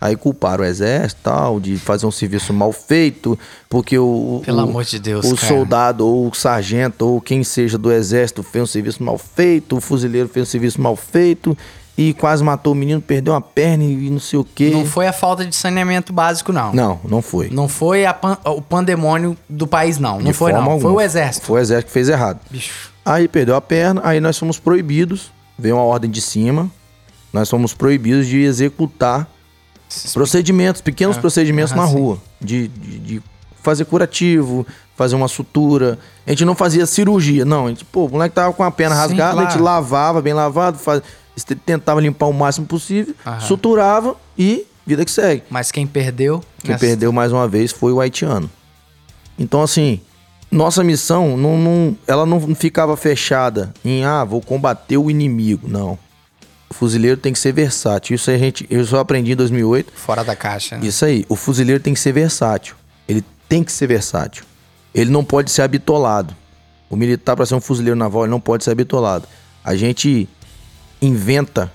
Aí culparam o exército tal, de fazer um serviço mal feito, porque o. Pelo o- amor de Deus, O cara. soldado, ou o sargento, ou quem seja do exército fez um serviço mal feito, o fuzileiro fez um serviço mal feito e quase matou o menino, perdeu uma perna e não sei o quê. Não foi a falta de saneamento básico, não. Não, não foi. Não foi pan- o pandemônio do país, não. Não De foi, não. Foi alguma. o exército. Foi o exército que fez errado. Bicho. Aí perdeu a perna, aí nós fomos proibidos, veio uma ordem de cima, nós fomos proibidos de executar procedimentos, pequenos Ah, procedimentos aham, na sim. rua, de, de, de fazer curativo, fazer uma sutura. A gente não fazia cirurgia, não. A gente, pô, o moleque tava com a perna Sim, rasgada, a gente claro. lavava bem lavado, faz, tentava limpar o máximo possível, Aham. suturava e vida que segue. Mas quem perdeu... Quem nessa- perdeu mais uma vez foi o haitiano. Então, assim, nossa missão, não, não- ela não ficava fechada em, ah, vou combater o inimigo. Não. O fuzileiro tem que ser versátil. Isso a gente, eu só aprendi em 2008. Fora da caixa. né? Isso aí, o fuzileiro tem que ser versátil. Ele tem que ser versátil. Ele não pode ser habitolado. O militar, para ser um fuzileiro naval, ele não pode ser habitolado. A gente inventa,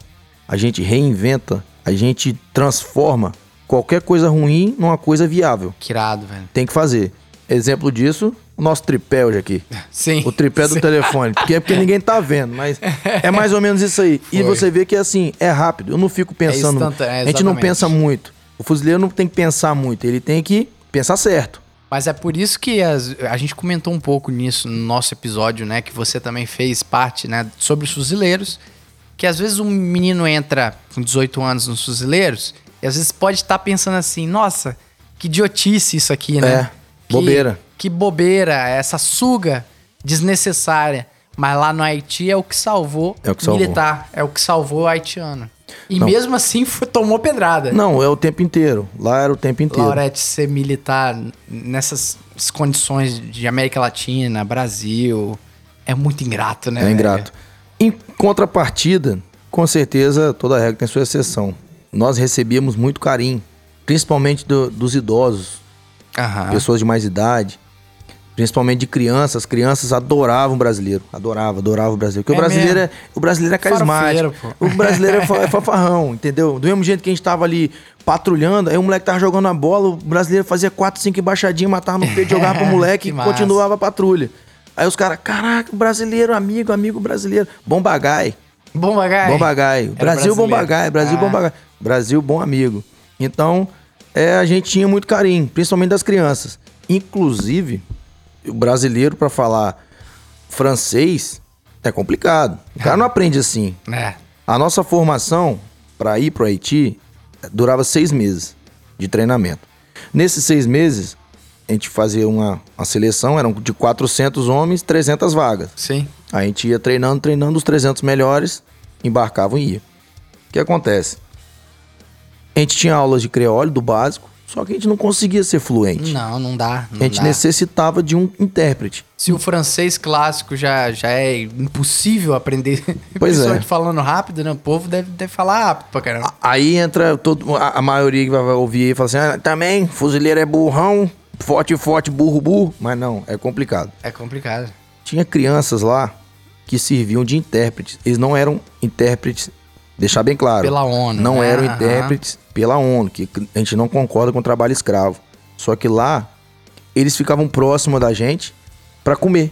a gente reinventa, a gente transforma qualquer coisa ruim numa coisa viável. Que irado, velho. Tem que fazer. Exemplo disso, o nosso tripé hoje aqui. Sim. O tripé do Sim. telefone. Porque é porque ninguém tá vendo, mas é mais ou menos isso aí. E Foi. você vê que assim, é rápido. Eu não fico pensando. instantâneo, é, a gente não pensa muito. O fuzileiro não tem que pensar muito, ele tem que pensar certo. Mas é por isso que as- a gente comentou um pouco nisso no nosso episódio, né? Que você também fez parte, né? Sobre os fuzileiros. Que às vezes um menino entra com 18 anos nos fuzileiros e às vezes pode estar pensando assim, nossa, que idiotice isso aqui, né? É, Que- bobeira. Que bobeira, essa suga desnecessária. Mas lá no Haiti é o que salvou É o que salvou. militar, é o que salvou o haitiano. E Não. mesmo assim foi- tomou pedrada. Não, é o tempo inteiro. Lá era o tempo inteiro. Laurete, ser militar nessas condições de América Latina, Brasil, é muito ingrato, né? É velho? ingrato. Em contrapartida, com certeza toda regra tem sua exceção. Nós recebíamos muito carinho, principalmente do- dos idosos, Aham. pessoas de mais idade, principalmente de crianças. Crianças adoravam o brasileiro, adoravam, adoravam o brasileiro. Porque É o brasileiro é, o brasileiro é carismático. O brasileiro é, fa- é fanfarrão, entendeu? Do mesmo jeito que a gente tava ali patrulhando, aí o moleque tava jogando a bola, o brasileiro fazia quatro, cinco embaixadinhas, matava no peito, jogava pro moleque Que e massa. continuava a patrulha. Aí os caras, caraca, brasileiro, amigo, amigo brasileiro. Bom bagai. Bom bagai. Bom bagai. Era Brasil bom brasileiro. bagai. Brasil Ah. bom bagai. Brasil bom amigo. Então, é, a gente tinha muito carinho, principalmente das crianças. Inclusive, o brasileiro para falar francês é complicado. O cara não aprende assim. É. A nossa formação para ir pro Haiti durava seis meses de treinamento. Nesses seis meses, a gente fazia uma, uma seleção, eram de 400 homens, 300 vagas. Sim. A gente ia treinando, treinando os 300 melhores, embarcavam e ia. O que acontece? A gente tinha aulas de creole, do básico, Só que a gente não conseguia ser fluente. Não, não dá. Não a gente dá. necessitava de um intérprete. Se o francês clássico já, já é impossível aprender, Pois é. falando rápido, né? O povo deve, deve falar rápido pra caramba. Aí entra todo, a, a maioria que vai vai ouvir e fala assim: ah, também, fuzileiro é burrão, forte, forte, burro, burro. Mas não, é complicado. É complicado. Tinha crianças lá que serviam de intérpretes. Eles não eram intérpretes, deixar bem claro. Pela ONU, Não né? eram intérpretes pela ONU, que a gente não concorda com o trabalho escravo. Só que lá, eles ficavam próximos da gente pra comer.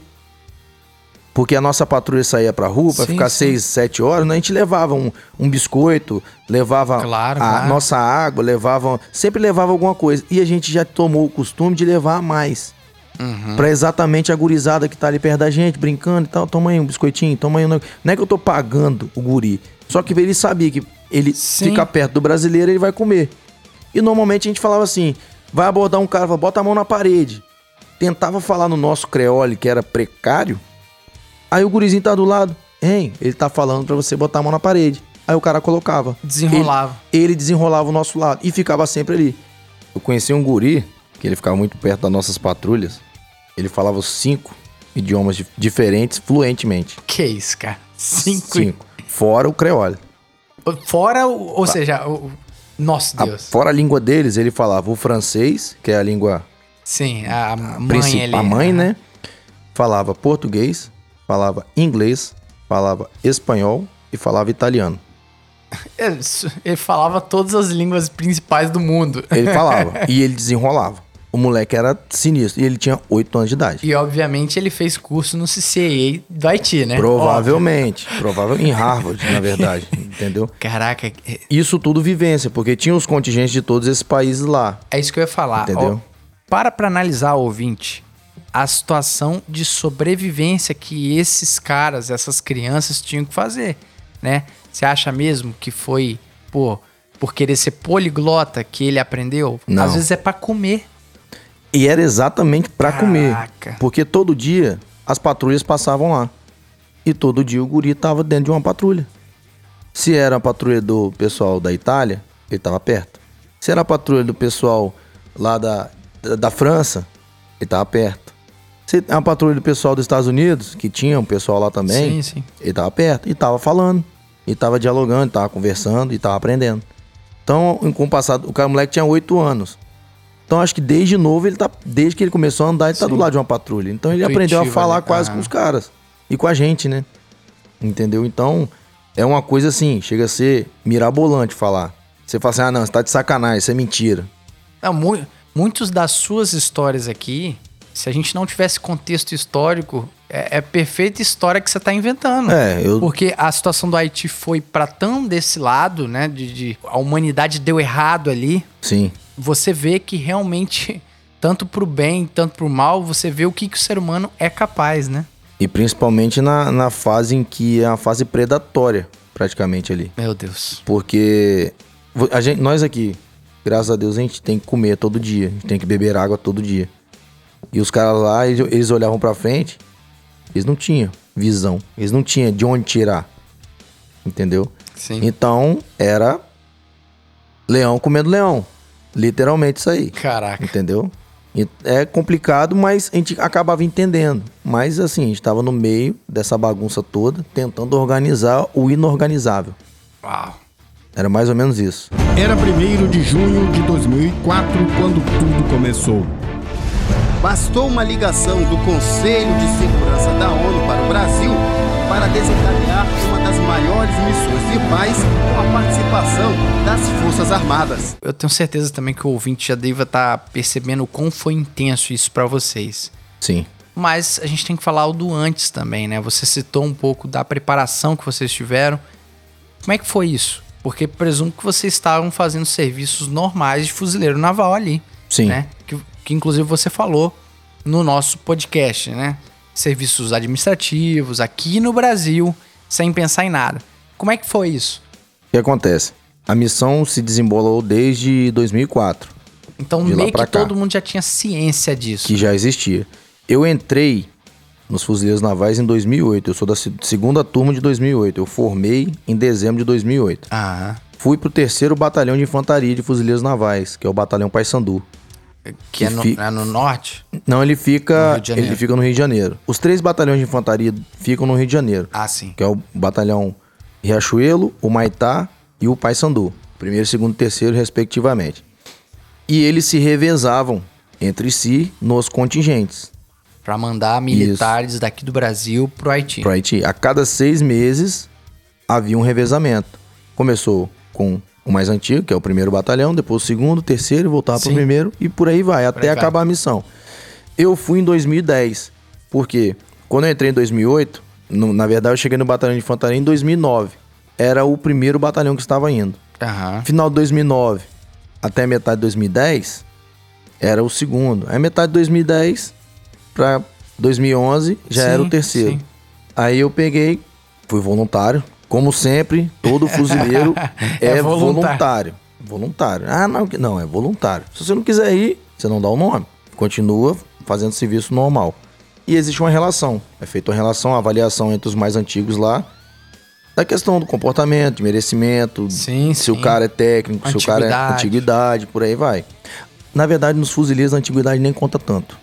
Porque a nossa patrulha saía pra rua pra Sim, ficar sim. seis, sete horas, né? a gente levava um, um biscoito, levava Claro, a claro. nossa água, levava. Sempre levava alguma coisa. E a gente já tomou o costume de levar mais. Uhum. Pra exatamente a gurizada que tá ali perto da gente, brincando e tal. Toma aí um biscoitinho, toma aí um. Não é que eu tô pagando o guri. Só que ele sabia que ele Sim. fica perto do brasileiro, ele vai comer. E normalmente a gente falava assim: vai abordar um cara, fala, bota a mão na parede. Tentava falar no nosso creole, que era precário. Aí o gurizinho tá do lado. Hein, ele tá falando pra você botar a mão na parede. Aí o cara colocava. Desenrolava. Ele, ele desenrolava o nosso lado e ficava sempre ali. Eu conheci um guri, que ele ficava muito perto das nossas patrulhas. Ele falava os cinco idiomas dif- diferentes fluentemente. Que isso, cara? Cinco. Cinco. Fora o creole. Fora, o- ou seja, o... o- Nossa A- Deus. fora a língua deles, ele falava o francês, que é a língua Sim, a, mãe principal, ali. a mãe, né? Falava português, falava inglês, falava espanhol e falava italiano. Ele, ele falava todas as línguas principais do mundo. Ele falava e ele desenrolava. O moleque era sinistro e ele tinha oito anos de idade. E obviamente ele fez curso no CCA do Haiti, né? Provavelmente. Provável em Harvard, na verdade. Entendeu? Caraca, é- Isso tudo vivência, porque tinha os contingentes de todos esses países lá. é isso que eu ia falar. Entendeu? Ó, para pra analisar, ouvinte, a situação de sobrevivência que esses caras, essas crianças tinham que fazer, né? Você acha mesmo que foi, pô, por querer ser poliglota que ele aprendeu? Não. Às vezes é pra comer. E era exatamente pra comer. Porque todo dia as patrulhas passavam lá. E todo dia o guri tava dentro de uma patrulha. Se era a patrulha do pessoal da Itália, ele tava perto. Se era a patrulha do pessoal lá da, da, da França, ele tava perto. Se era a patrulha do pessoal dos Estados Unidos, que tinha um pessoal lá também, Sim, sim. ele tava perto e tava falando. E tava dialogando, e tava conversando e tava aprendendo. Então, com o passado, o cara o moleque tinha 8 anos. Então, acho que desde novo, ele tá. Desde que ele começou a andar, ele tá do lado de uma patrulha. Então, ele aprendeu a Intuitivo falar ali, quase aham. com os caras. E com a gente, né? Entendeu? Então, é uma coisa assim, chega a ser mirabolante falar. Você fala assim, ah, não, você tá de sacanagem, isso é mentira. Não, mu muitos das suas histórias aqui, se a gente não tivesse contexto histórico, é, é perfeita história que você tá inventando. É, eu. Porque a situação do Haiti foi pra tão desse lado, né? De, de- a humanidade deu errado ali. Sim. Você vê que realmente, tanto pro bem, tanto pro mal, você vê o que, que o ser humano é capaz, né? E principalmente na, na fase em que é a fase predatória, praticamente ali. Meu Deus. Porque a gente, nós aqui, graças a Deus, a gente tem que comer todo dia, a gente tem que beber água todo dia. E os caras lá, eles, eles olhavam pra frente, eles não tinham visão, eles não tinham de onde tirar. Entendeu? Sim. Então, era leão comendo leão. Literalmente isso aí. Caraca. Entendeu? E É complicado, mas a gente acabava entendendo. Mas assim, a gente estava no meio dessa bagunça toda, tentando organizar o inorganizável. Uau. Era mais ou menos isso. Era 1 de junho de 2004 quando tudo começou. Bastou uma ligação do Conselho de Segurança da ONU para o Brasil para desencadear uma das maiores missões tribais com a participação das Forças Armadas. Eu tenho certeza também que o ouvinte já deva estar percebendo o quão foi intenso isso pra vocês. Sim. Mas a gente tem que falar o do antes também, né? Você citou um pouco da preparação que vocês tiveram. Como é que foi isso? Porque presumo que vocês estavam fazendo serviços normais de fuzileiro naval ali. Sim. Né? Que, que inclusive você falou no nosso podcast, né? Serviços administrativos aqui no Brasil, sem pensar em nada. Como é que foi isso? O que acontece? A missão se desembolou desde 2004, Então, De meio que cá. todo mundo já tinha ciência disso. que já existia. Eu entrei nos Fuzileiros Navais em 2008. Eu sou da se- segunda turma de 2008. Eu formei em dezembro de 2008. Ah, fui pro terceiro batalhão de infantaria de fuzileiros navais, que é o batalhão Paysandu. Que é no, é no norte? Não, ele fica, ele fica no Rio de Janeiro. Os três batalhões de infantaria ficam no Rio de Janeiro, Ah, sim. que é o batalhão Riachuelo, o Maitá e o Paysandu. Primeiro, segundo e terceiro, respectivamente. E eles se revezavam entre si nos contingentes. Pra mandar militares daqui do Brasil pro Haiti. pro Haiti. A cada seis meses havia um revezamento. Começou com o mais antigo, que é o primeiro batalhão, depois o segundo, o terceiro, voltava pro Sim. primeiro e por aí vai, até aí vai. acabar a missão. Eu fui em 2010, porque quando eu entrei em 2008, no- na verdade eu cheguei no batalhão de infantaria em 2009. Era o primeiro batalhão que estava indo. Aham. Final de 2009 até metade de 2010 era o segundo. Aí metade de 2010 para 2011 já Sim, era o terceiro. sim. Aí eu peguei, fui voluntário. Como sempre, todo fuzileiro é, É voluntário. voluntário. voluntário. Ah, não, não, é voluntário. Se você não quiser ir, você não dá o nome. Continua fazendo serviço normal. E existe uma relação. É feita uma relação, uma avaliação entre os mais antigos lá. Da questão do comportamento, de merecimento, Sim, se o sim. cara é técnico, se o cara é Antiguidade. antiguidade, por aí vai. Na verdade, nos fuzileiros a antiguidade nem conta tanto.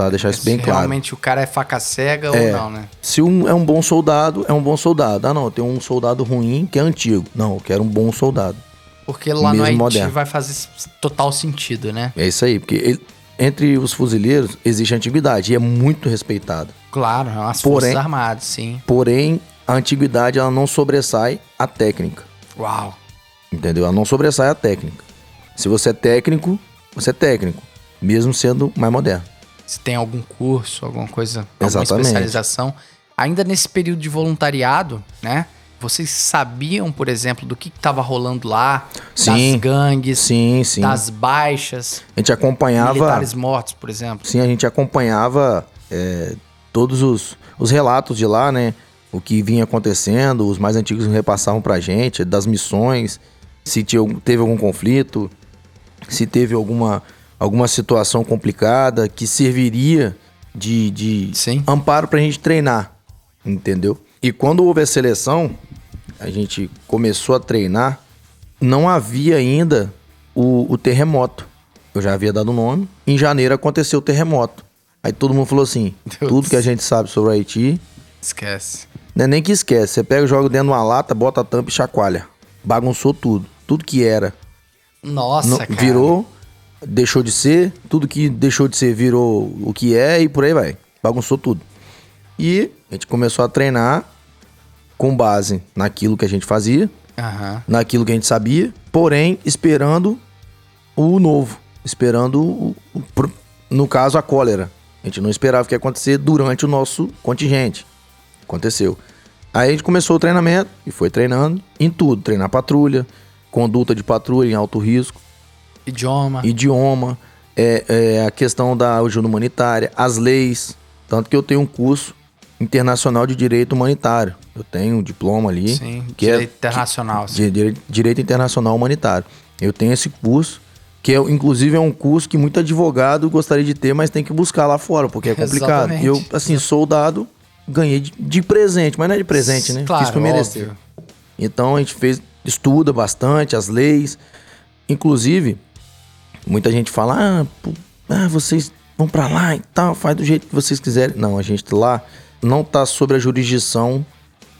Tá? Deixar isso bem Se claro. realmente o cara é faca cega É. ou não, né? Se um é um bom soldado, é um bom soldado. Ah, não, tem um soldado ruim que é antigo. Não, eu quero um bom soldado. Porque lá no Haiti moderno. vai fazer total sentido, né? É isso aí, porque ele- entre os fuzileiros existe a antiguidade e é muito respeitado. Claro, as Porém- Forças Armadas, sim. Porém, a antiguidade ela não sobressai a técnica. Uau. Entendeu? Ela não sobressai a técnica. Se você é técnico, você é técnico, mesmo sendo mais moderno. Se tem algum curso, alguma coisa, alguma Exatamente. especialização. Ainda nesse período de voluntariado, né? Vocês sabiam, por exemplo, do que estava rolando lá? Sim. Das gangues, Sim, sim. das baixas, A gente acompanhava. militares mortos, por exemplo. Sim, a gente acompanhava é, todos os, os relatos de lá, né? O que vinha acontecendo, os mais antigos repassavam pra gente, das missões, se teve algum conflito, se teve alguma, alguma situação complicada que serviria de, de Sim. amparo pra gente treinar, entendeu? E quando houve a seleção, a gente começou a treinar, não havia ainda o, o terremoto. Eu já havia dado o nome. Em janeiro aconteceu o terremoto. Aí todo mundo falou assim: Deus. tudo que a gente sabe sobre o Haiti, Esquece. não é nem que esquece. Você pega, joga dentro de uma lata, bota a tampa e chacoalha. Bagunçou tudo. Tudo que era. Nossa, não- cara. virou, deixou de ser. Tudo que deixou de ser virou o que é e por aí vai. Bagunçou tudo. E a gente começou a treinar com base naquilo que a gente fazia Aham. naquilo que a gente sabia, porém esperando o novo, esperando, o- o- no caso, a cólera. A gente não esperava o que ia acontecer durante o nosso contingente. Aconteceu. Aí a gente começou o treinamento e foi treinando em tudo: treinar patrulha, conduta de patrulha em alto risco, Idioma. idioma, é, é, a questão da ajuda humanitária, as leis. Tanto que eu tenho um curso internacional de direito humanitário. Eu tenho um diploma ali. Sim, que é direito internacional. sim. de dire- direito internacional humanitário. Eu tenho esse curso, que é, inclusive é um curso que muito advogado gostaria de ter, mas tem que buscar lá fora, porque é complicado. Exatamente. Eu, assim, soldado, ganhei de, de presente, mas não é de presente, né? Claro, Fiz por merecer. Então a gente fez, estuda bastante as leis. Inclusive, muita gente fala: ah, ah, vocês vão pra lá e tal, faz do jeito que vocês quiserem. Não, a gente lá não tá sob a jurisdição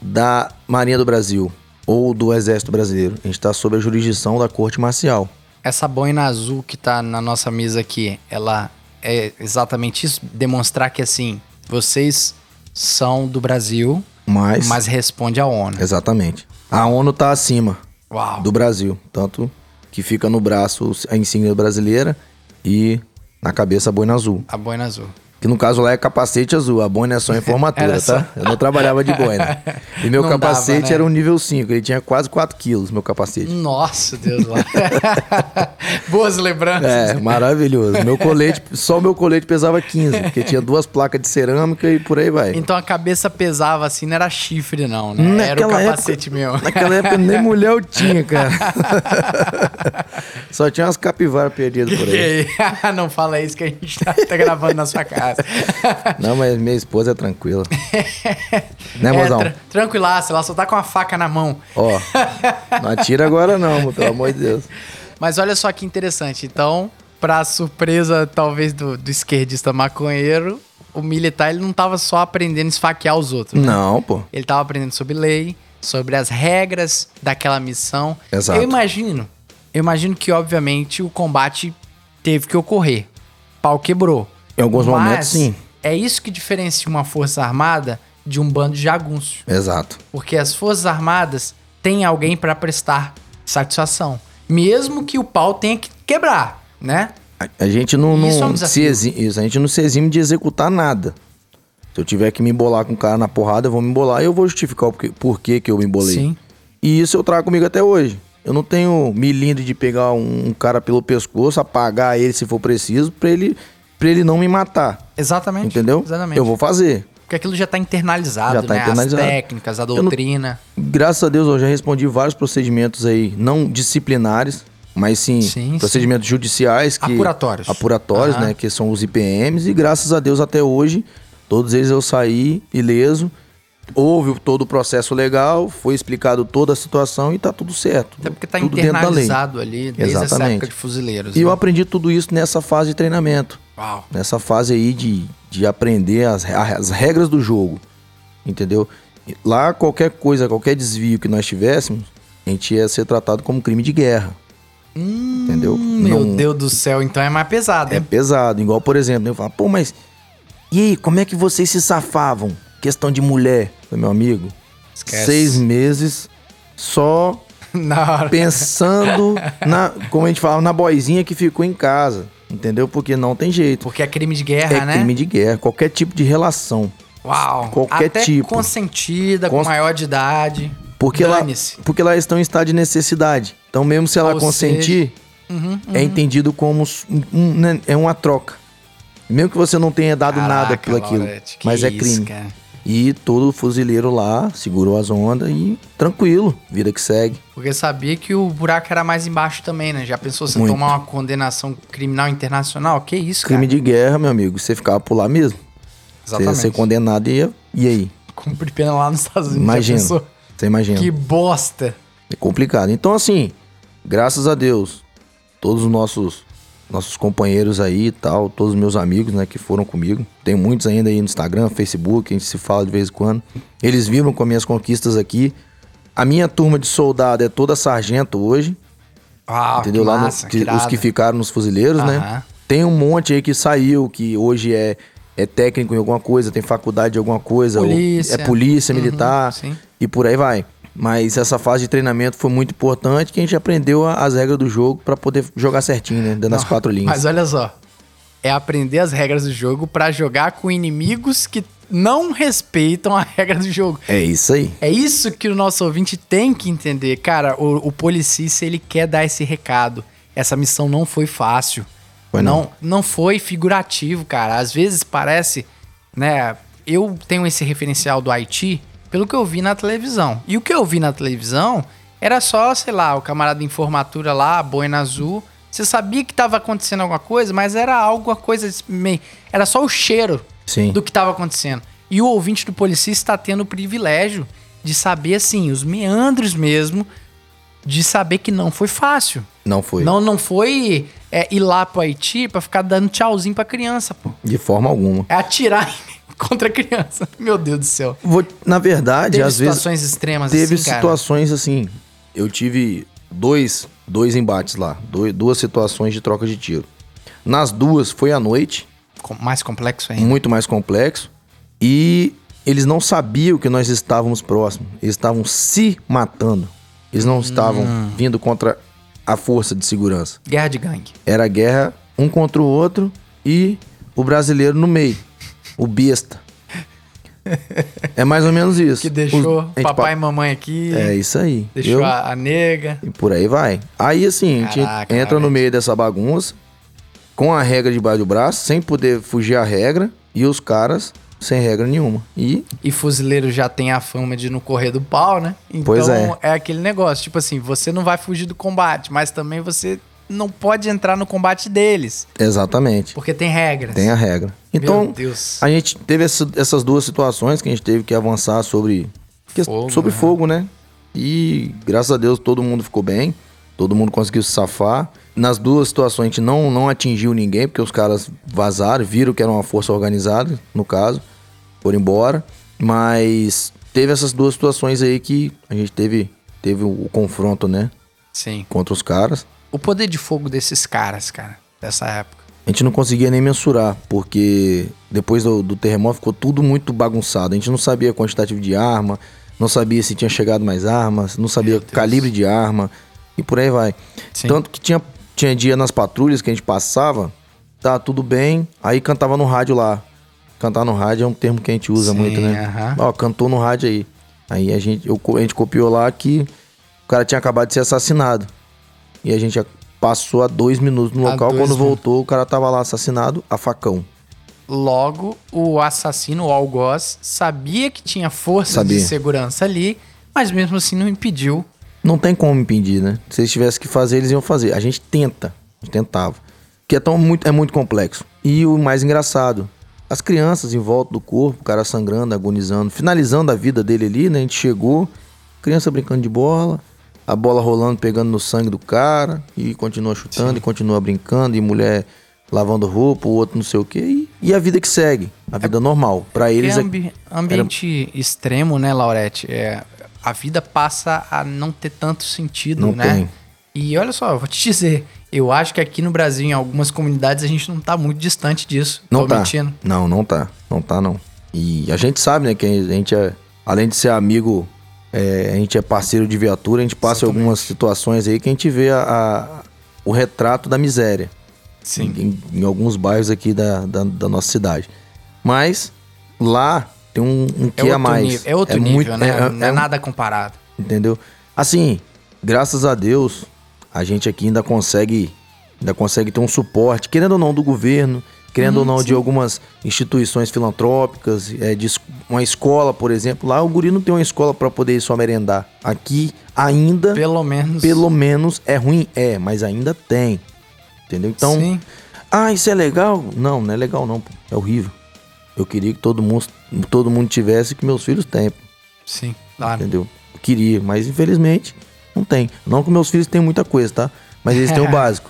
da Marinha do Brasil ou do Exército Brasileiro. A gente tá sob a jurisdição da Corte Marcial. Essa boina azul que tá na nossa mesa aqui, ela é exatamente isso? Demonstrar que, assim, vocês são do Brasil, Mas, mas responde à ONU. exatamente. A ONU tá acima Uau. do Brasil, tanto que fica no braço a insígnia brasileira e na cabeça a boina azul. A boina azul. Que no caso lá é capacete azul, a boina é só em formatura, Era só- tá? Eu não trabalhava de boina. E meu Não capacete dava, né? era um nível 5, ele tinha quase 4 quilos, meu capacete. Nossa, Deus lá. Boas lembranças. É, maravilhoso. Meu colete, só o meu colete pesava 15, porque tinha duas placas de cerâmica e por aí vai. Então a cabeça pesava assim, não era chifre, não, né? era o Naquela capacete época, meu. Naquela época nem mulher eu tinha, cara. Só tinha umas capivaras perdidas por aí. não fala isso que a gente tá, tá gravando na sua casa. Não, mas minha esposa é tranquila. né, É, mozão? tra tranquilaça, ela só tá com a faca na mão. Ó, não atira agora não, pelo amor de Deus. Mas olha só que interessante. Então, pra surpresa, talvez, do, do esquerdista maconheiro, o militar ele não tava só aprendendo a esfaquear os outros. né? Não, pô. Ele tava aprendendo sobre lei, sobre as regras daquela missão. Exato. Eu imagino, eu imagino que, obviamente, o combate teve que ocorrer. Pau quebrou. Em alguns Mas momentos, sim. É isso que diferencia uma força armada de um bando de jagunços. Exato. Porque as Forças Armadas têm alguém para prestar satisfação. Mesmo que o pau tenha que quebrar, né? A, a gente não, não Isso é um se exime, isso, a gente não se exime de executar nada. Se eu tiver que me embolar com o cara na porrada, eu vou me embolar e eu vou justificar o porquê, porquê que eu me embolei. Sim. E isso eu trago comigo até hoje. Eu não tenho milindre de pegar um, um cara pelo pescoço, apagar ele se for preciso, pra ele, pra ele não me matar. Exatamente. Entendeu? Exatamente. Eu vou fazer. Porque aquilo já tá internalizado, Já tá né? internalizado. As técnicas, a não- doutrina. Graças a Deus eu já respondi vários procedimentos aí, não disciplinares, mas sim, Sim, procedimentos judiciais que Apuratórios. apuratórios, Aham. né, que são os IPMs e graças a Deus até hoje todos eles eu saí ileso. Houve todo o processo legal, foi explicado toda a situação e tá tudo certo. Até porque tá lei. internalizado ali desde essa Exatamente. época de fuzileiros. E eu né? aprendi tudo isso nessa fase de treinamento. Uau. Nessa fase aí de, de aprender as, as regras do jogo. Entendeu? Lá, qualquer coisa, qualquer desvio que nós tivéssemos, a gente ia ser tratado como crime de guerra. entendeu? Hum, Meu Não- Deus do céu, então é mais pesado, É hein? pesado. Igual, por exemplo, eu falo, pô, mas. E aí, como é que vocês se safavam? Questão de mulher, meu amigo. Esquece. Seis meses só Na pensando na. Como a gente fala, na boizinha que ficou em casa. Entendeu? Porque não tem jeito. Porque é crime de guerra, é né? crime de guerra, qualquer tipo de relação. Uau. qualquer Até tipo. consentida, com Cons- maior de idade. Porque lá, porque lá estão em estado de necessidade. Então, mesmo se ela Ou consentir, Uhum, é entendido como um- um- né, é uma troca. Mesmo que você não tenha dado nada Caraca, pelo aquilo, Laurete, que mas é isso, crime. cara. E todo fuzileiro lá segurou as ondas e tranquilo, vida que segue. Porque sabia que o buraco era mais embaixo também, né? Já pensou você Muito. tomar uma condenação criminal internacional? Que isso, Crime cara? de guerra, meu amigo, você ficava por lá mesmo. Você ia Exatamente. ser condenado e ia, e aí? Cumprir pena lá nos Estados Unidos. Imagina. Você imagina. Que bosta. É complicado. Então, assim, graças a Deus, todos os nossos nossos companheiros aí e tal, todos os meus amigos, né, que foram comigo. Tem muitos ainda aí no Instagram, Facebook, a gente se fala de vez em quando. Eles vibram com as minhas conquistas aqui. A minha turma de soldado é toda sargento hoje, Uau, entendeu? que Lá no- massa, que- que os que ficaram nos fuzileiros, né? Tem um monte aí que saiu, que hoje é, é técnico em alguma coisa, tem faculdade de alguma coisa, Polícia. é polícia Uhum, militar e por aí vai. Mas essa fase de treinamento foi muito importante, que a gente aprendeu as regras do jogo pra poder jogar certinho, né? Dentro das quatro linhas. Mas olha só. É aprender as regras do jogo pra jogar com inimigos que não respeitam a regra do jogo. É isso aí. É isso que o nosso ouvinte tem que entender. Cara, o, o policista, ele quer dar esse recado. Essa missão não foi fácil. Foi não. não. não foi figurativo, cara. Às vezes parece, né? Eu tenho esse referencial do Haiti pelo que eu vi na televisão. E o que eu vi na televisão era só, sei lá, o camarada em formatura lá, a boina azul. Você sabia que tava acontecendo alguma coisa, mas era alguma coisa meio. Era só o cheiro Sim. do que estava acontecendo. E o ouvinte do Policista está tendo o privilégio de saber, assim, os meandros mesmo, de saber que não foi fácil. Não foi. Não, não foi é, ir lá pro Haiti pra ficar dando tchauzinho pra criança, pô. De forma alguma. É atirar contra a criança. Meu Deus do céu. Vou- na verdade, Teve às vezes. situações extremas Teve assim, cara. situações assim. Eu tive dois, dois embates lá, dois- duas situações de troca de tiro. Nas duas foi à noite, Com- Mais complexo ainda. muito mais complexo, e eles não sabiam que nós estávamos próximos. Eles estavam se matando. Eles não estavam Hum. vindo contra a força de segurança. Guerra de gangue. Era guerra um contra o outro e o brasileiro no meio, o besta. É mais ou menos isso. Que deixou Os- gente papai e pa- mamãe aqui. É isso aí. Deixou Eu- a, a nega. E por aí vai. Aí assim, a gente Caraca, entra no Laurete. meio dessa bagunça, com a regra debaixo do braço, sem poder fugir a regra, e os caras sem regra nenhuma. E E fuzileiro já tem a fama de não correr do pau, né? Então Pois é. é aquele negócio, tipo assim, você não vai fugir do combate, mas também você não pode entrar no combate deles. Exatamente. Porque tem regras. Tem a regra. Então, a gente teve essa- essas duas situações que a gente teve que avançar sobre que- Fogo, sobre né? fogo, né? E graças a Deus todo mundo ficou bem, todo mundo conseguiu se safar. Nas duas situações a gente não, não atingiu ninguém, porque os caras vazaram, viram que era uma força organizada, no caso, foram embora. Mas teve essas duas situações aí que a gente teve, teve o, o confronto, né? Sim. Contra os caras. O poder de fogo desses caras, cara, dessa época. A gente não conseguia nem mensurar, porque depois do, do terremoto ficou tudo muito bagunçado. A gente não sabia quantitativo de arma, não sabia se tinha chegado mais armas, não sabia calibre de arma e por aí vai. Sim. Tanto que tinha, tinha dia nas patrulhas que a gente passava, tá tudo bem, aí cantava no rádio lá. Cantar no rádio é um termo que a gente usa Sim, muito, né? aham. Ó, cantou no rádio aí. Aí a gente, eu, a gente copiou lá que o cara tinha acabado de ser assassinado. E a gente já passou a dois minutos no local. Quando minutos. voltou, o cara tava lá assassinado a facão. Logo, o assassino, o algoz, sabia que tinha forças Sabia. de segurança ali, mas mesmo assim não impediu. Não tem como impedir, né? Se eles tivessem que fazer, eles iam fazer. A gente tenta, a gente tentava. Que é, tão, muito, é muito complexo. E o mais engraçado, as crianças em volta do corpo, o cara sangrando, agonizando, finalizando a vida dele ali, né? A gente chegou, criança brincando de bola, a bola rolando, pegando no sangue do cara, e continua chutando, e continua brincando, e mulher lavando roupa, o outro não sei o quê. E, e a vida que segue, a vida normal. Pra eles é é, ambi- ambiente extremo, né, Laurete? É, a vida passa a não ter tanto sentido, Não né? tem. E olha só, eu vou te dizer, eu acho que aqui no Brasil, em algumas comunidades, a gente não tá muito distante disso. Não Tô tá. mentindo. Não, não tá. Não tá, não. E a gente sabe, né, que a gente é, além de ser amigo, é, a gente é parceiro de viatura, a gente passa em algumas situações aí que a gente vê a, a- o retrato da miséria. Sim. Em, em alguns bairros aqui da, da, da nossa cidade. Mas lá tem um, um É que a outro, mais. nível, é outro nível, muito- né? é- não é, é- nada comparado. Entendeu? Assim, graças a Deus, a gente aqui ainda consegue, ainda consegue ter um suporte, querendo ou não, do governo, querendo ou não, de algumas instituições filantrópicas, é, de uma escola, por exemplo. Lá o guri não tem uma escola para poder só merendar. Aqui ainda, Pelo menos. pelo menos, é ruim? É, mas ainda tem. Entendeu? Então, Sim. ah, isso é legal? Não, não é legal não, pô. é horrível. Eu queria que todo mundo, todo mundo tivesse que meus filhos têm. pô. Sim, claro. Entendeu? Eu queria, mas infelizmente não tem. Não que meus filhos têm muita coisa, tá? Mas eles têm o básico.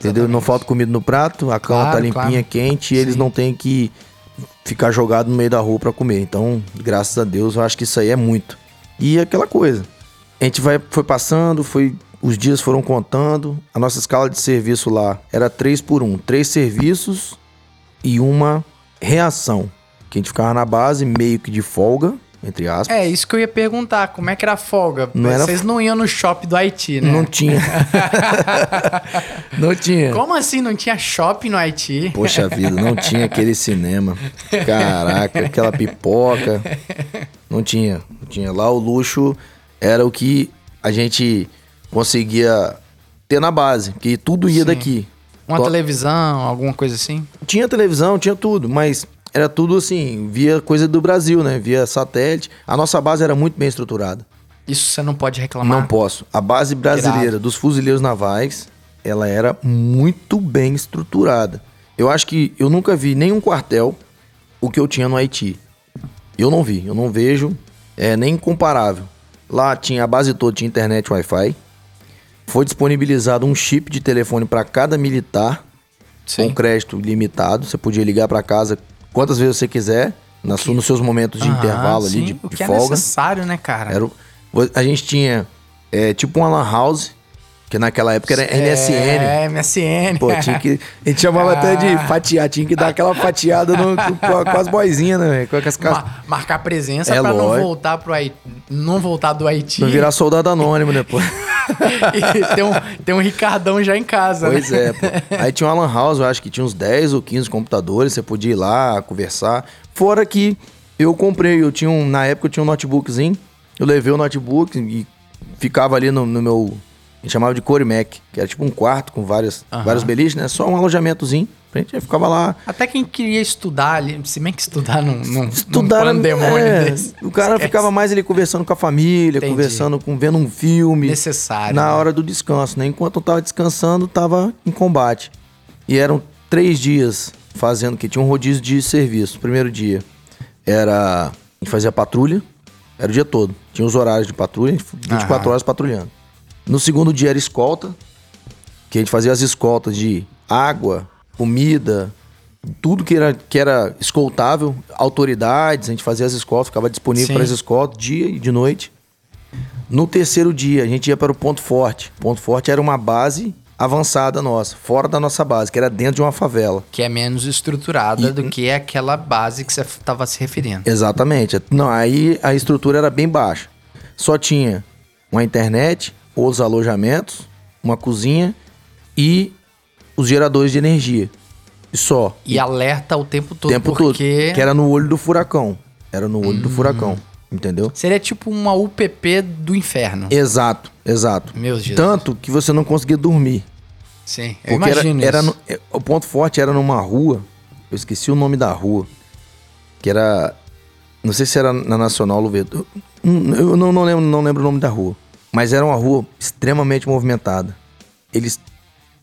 Entendeu? Não falta comida no prato, a cama Claro, tá limpinha, claro. quente, e eles Sim. não têm que ficar jogado no meio da rua pra comer. Então, graças a Deus, eu acho que isso aí é muito. E aquela coisa. A gente vai, foi passando, foi, os dias foram contando. A nossa escala de serviço lá era 3 por 1. Três serviços e uma reação. Que a gente ficava na base, meio que de folga, entre aspas. É, isso que eu ia perguntar. Como é que era a folga? Não era- Vocês não iam no shopping do Haiti, né? Não tinha. não tinha. Como assim não tinha shopping no Haiti? Poxa vida, não tinha aquele cinema. Caraca, aquela pipoca. Não tinha, não tinha. Lá o luxo era o que a gente conseguia ter na base, que tudo ia Sim. daqui. Uma To- televisão, alguma coisa assim? Tinha televisão, tinha tudo, mas era tudo assim, via coisa do Brasil, né? Via satélite. A nossa base era muito bem estruturada. Isso você não pode reclamar. Não posso. A base brasileira Irado. dos fuzileiros navais, ela era muito bem estruturada. Eu acho que eu nunca vi nenhum quartel o que eu tinha no Haiti. Eu não vi, eu não vejo, é nem comparável. Lá tinha a base toda, tinha internet Wi-Fi. Foi disponibilizado um chip de telefone para cada militar Sim. com crédito limitado. Você podia ligar para casa quantas vezes você quiser, na su- nos seus momentos de Aham, intervalo ali, sim. de, O de que é folga. necessário, né, cara? Era o- a gente tinha é, tipo uma lan house, que naquela época era NSN. É, MSN. Pô, tinha que, a gente chamava até de Ah. fatiar, tinha que dar aquela fatiada no- com, com as boizinhas, né? Com as cascas. Ma- marcar presença É pra não lógico. voltar pro Haiti. Não voltar do Haiti. Não virar soldado anônimo, né, pô? e ter um, ter um Ricardão já em casa. né? Pois é, pô. Aí tinha uma lan house, eu acho que tinha uns 10 ou 15 computadores, você podia ir lá, conversar. Fora que eu comprei, eu tinha um, na época eu tinha um notebookzinho, eu levei o notebook e ficava ali no, no meu, a gente chamava de Core Mac, que era tipo um quarto com várias, Aham. vários beliches, né? Só um alojamentozinho. A gente ficava lá. Até quem queria estudar ali, se bem que estudar num, num, Estudar num pandemônio é, desse. O cara esquece. ficava mais ali conversando com a família, Entendi. conversando com vendo um filme. necessário. na né? hora do descanso, né? Enquanto eu tava descansando, tava em combate. E eram três dias fazendo que tinha um rodízio de serviço. O primeiro dia era a gente fazia patrulha, era o dia todo. Tinha os horários de patrulha, 24 Aham. horas patrulhando. No segundo dia era escolta, que a gente fazia as escoltas de água, comida, tudo que era, que era escoltável, autoridades, a gente fazia as escoltas, ficava disponível para as escoltas, dia e de noite. No terceiro dia, a gente ia para o Ponto Forte. Ponto Forte era uma base avançada nossa, fora da nossa base, que era dentro de uma favela. Que é menos estruturada do que aquela base que você estava se referindo. Exatamente. Não, aí a estrutura era bem baixa. Só tinha uma internet, os alojamentos, uma cozinha e os geradores de energia. E só. E alerta o tempo o todo. tempo todo. porque Que era no olho do furacão. Era no olho do Hum. furacão. Entendeu? seria tipo uma UPP do inferno. Exato, exato. Meu Jesus. Tanto que você não conseguia dormir. Sim, eu Porque era, imagino era isso. no- é, o ponto forte era numa rua. Eu esqueci o nome da rua. Que era. Não sei se era na Nacional Luveto. Hum, Eu não, não, lembro, não lembro o nome da rua. Mas era uma rua extremamente movimentada. Eles.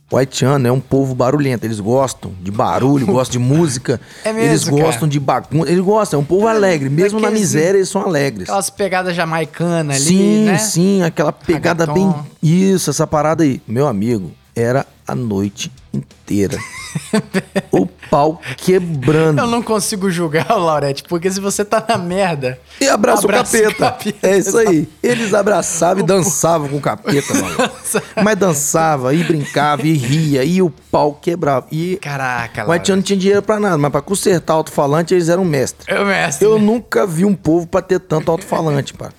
O haitiano é um povo barulhento. Eles gostam de barulho, gostam de música. É mesmo, eles cara? gostam de bagunça. Eles gostam, é um povo alegre. Mesmo na daqueles- miséria, eles são alegres. Aquelas pegadas jamaicanas ali, Sim, né? sim, aquela pegada Reggaeton. bem. Isso, essa parada aí. Meu amigo, era a noite inteira. o pau quebrando. Eu não consigo julgar o Laurete, porque se você tá na merda. E abraça, abraça o, capeta. É isso aí. Eles abraçavam e O dançavam com o capeta, mano. Mas dançava e brincava e ria e o pau quebrava. E Caraca, o haitiano não tinha dinheiro pra nada, mas pra consertar alto-falante eles eram mestres. Eu, mestre. Eu nunca vi um povo pra ter tanto alto-falante, pá.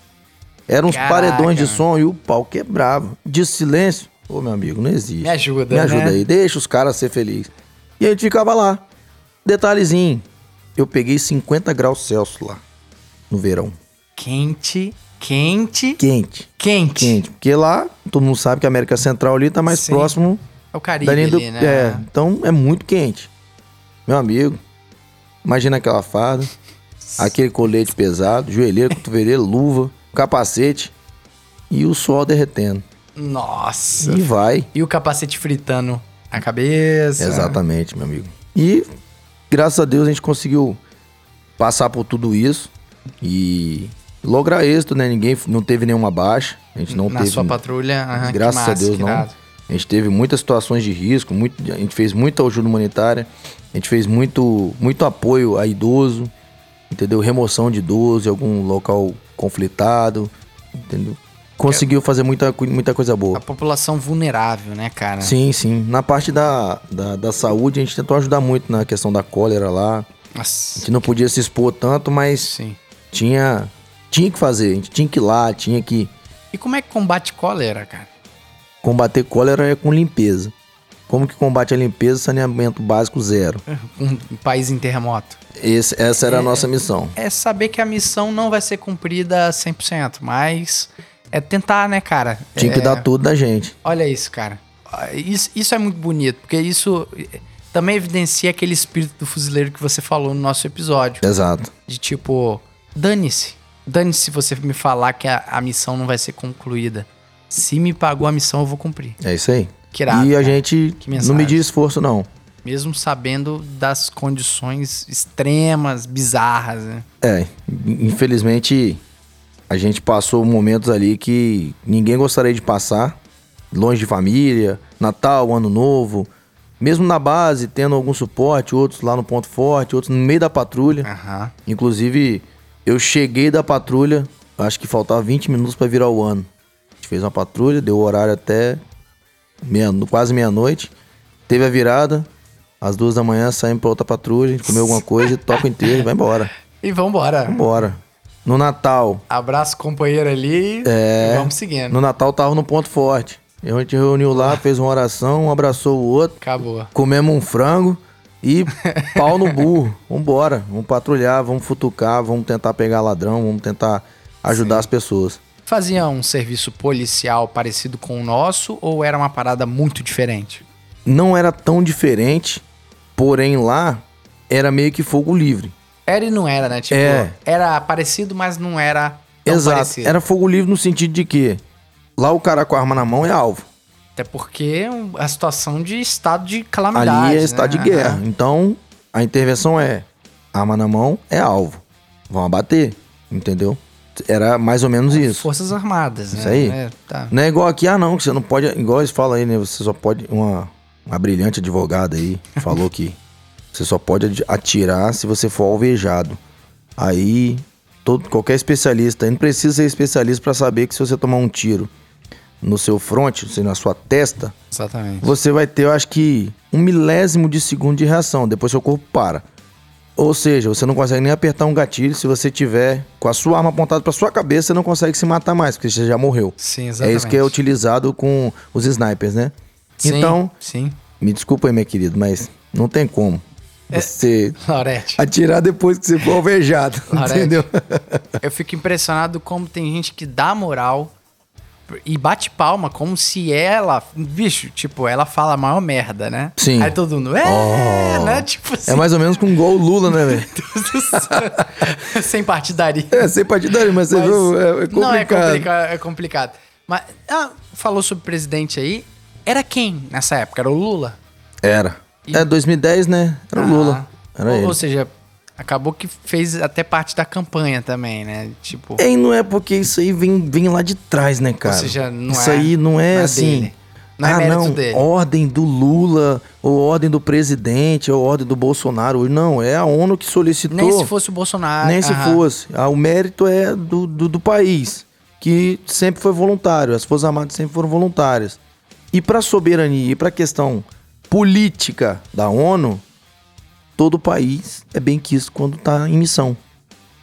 Eram uns Caraca, paredões de som e o pau quebrava. De silêncio, ô meu amigo, não existe. Me ajuda, Me ajuda né? aí, deixa os caras ser felizes. E a gente ficava lá. Detalhezinho, eu peguei 50 graus Celsius lá, no verão. Quente, quente, Quente, quente. quente. Porque lá, todo mundo sabe que a América Central ali tá mais Sim. próximo É o Caribe linha do... ali, né? É, então é muito quente. Meu amigo, imagina aquela farda, aquele colete pesado, joelheiro, cotoveleiro, luva, capacete e o sol derretendo. Nossa. E vai. E o capacete fritando a cabeça. Exatamente, meu amigo. E graças a Deus a gente conseguiu passar por tudo isso e lograr êxito, né? Ninguém não teve nenhuma baixa. A gente não Na teve. sua patrulha. aham, graças massa, a Deus não. irado. A gente teve muitas situações de risco, muito, a gente fez muita ajuda humanitária, a gente fez muito, muito apoio a idoso, entendeu? Remoção de idoso em algum local conflitado, entendeu? Conseguiu fazer muita, muita coisa boa. A população vulnerável, né, cara? Sim, sim. Na parte da, da, da saúde, a gente tentou ajudar muito na questão da cólera lá. A Nossa. gente não podia se expor tanto, mas Sim. tinha, tinha que fazer. A gente tinha que ir lá, tinha que E como é que combate cólera, cara? combater cólera é com limpeza. Como que combate a limpeza? Saneamento básico zero. Um país em terremoto. Esse- essa era a nossa missão. É saber que a missão não vai ser cumprida 100%, mas é tentar, né, cara? Tinha que É, dar tudo da gente. Olha isso, cara. Isso, isso é muito bonito, porque isso eh, também evidencia aquele espírito do fuzileiro que você falou no nosso episódio. Exato. De tipo, dane-se. Dane-se se você me falar que a, a missão não vai ser concluída. Se me pagou a missão, eu vou cumprir. É isso aí. Que irado, e a cara. gente Que não media esforço, não. Mesmo sabendo das condições extremas, bizarras, né? É, infelizmente a gente passou momentos ali que ninguém gostaria de passar, longe de família, Natal, Ano Novo, mesmo na base, tendo algum suporte, outros lá no ponto forte, outros no meio da patrulha. Aham. Inclusive, eu cheguei da patrulha, acho que faltava 20 minutos para virar o ano. A gente fez uma patrulha, deu o horário até meia, quase meia-noite. Teve a virada, às duas da manhã saímos pra outra patrulha, a gente comeu alguma coisa, toca inteiro e vai embora. E vambora. Bora. No Natal, Abraço companheiro ali É. e vamos seguindo. no Natal tava no ponto forte. A gente reuniu lá, fez uma oração, um abraçou o outro, Acabou. comemos um frango e pau no burro. Vambora, vamos patrulhar, vamos futucar, vamos tentar pegar ladrão, vamos tentar ajudar as pessoas. Fazia um serviço policial parecido com o nosso ou era uma parada muito diferente? Não era tão diferente, Porém, lá era meio que fogo livre. Era e não era, né? Tipo, É. era parecido, mas não era Exato. parecido. Era fogo livre no sentido de que lá o cara com a arma na mão é alvo. Até porque a situação de estado de calamidade. Ali é né? estado de guerra. Então, a intervenção é arma na mão é alvo. Vão abater, entendeu? Era mais ou menos isso. Forças Armadas, né? Isso aí. É, tá. Não é igual aqui, ah não, que você não pode. Igual eles falam aí, né? Você só pode. Uma, uma brilhante advogada aí falou que você só pode atirar se você for alvejado. Aí, todo, qualquer especialista, não precisa ser especialista pra saber que se você tomar um tiro no seu fronte, ou seja, na sua testa, Exatamente. você vai ter, eu acho que, um milésimo de segundo de reação. Depois seu corpo para. Ou seja, você não consegue nem apertar um gatilho se você tiver com a sua arma apontada pra sua cabeça, você não consegue se matar mais, porque você já morreu. Sim, É exatamente. isso que é utilizado com os snipers, né? Sim, Então, Sim. me desculpa aí, meu querido, mas não tem como É. você Laurete. atirar depois que você for alvejado, Laurete. entendeu? Eu fico impressionado como tem gente que dá moral e bate palma como se ela. Bicho, tipo, ela fala a maior merda, né? Sim. Aí todo mundo. É, Oh. né? Tipo assim. É mais ou menos com igual o Lula, né, velho? Sem partidaria. É, sem partidário, mas, você Mas- viu, é, é complicado. Não, é complicado, é complicado. Mas, ah, falou sobre presidente aí. Era quem nessa época? Era o Lula? Era. É, 2010, né? Era o Lula. Ah. Era ou, ele. ou seja, acabou que fez até parte da campanha também, né? Tipo. É, e não é porque isso aí vem, vem lá de trás, né, cara? seja, não isso é- aí não é não é assim. dele. Não é ah, não, dele. ordem do Lula, ou ordem do presidente, ou ordem do Bolsonaro. Não, é a ONU que solicitou. Nem se fosse o Bolsonaro. Nem se fosse. Ah, o mérito é do, do, do país, que sempre foi voluntário. As Forças Armadas sempre foram voluntárias. E para soberania e para questão política da ONU, todo país é bem quisto quando tá em missão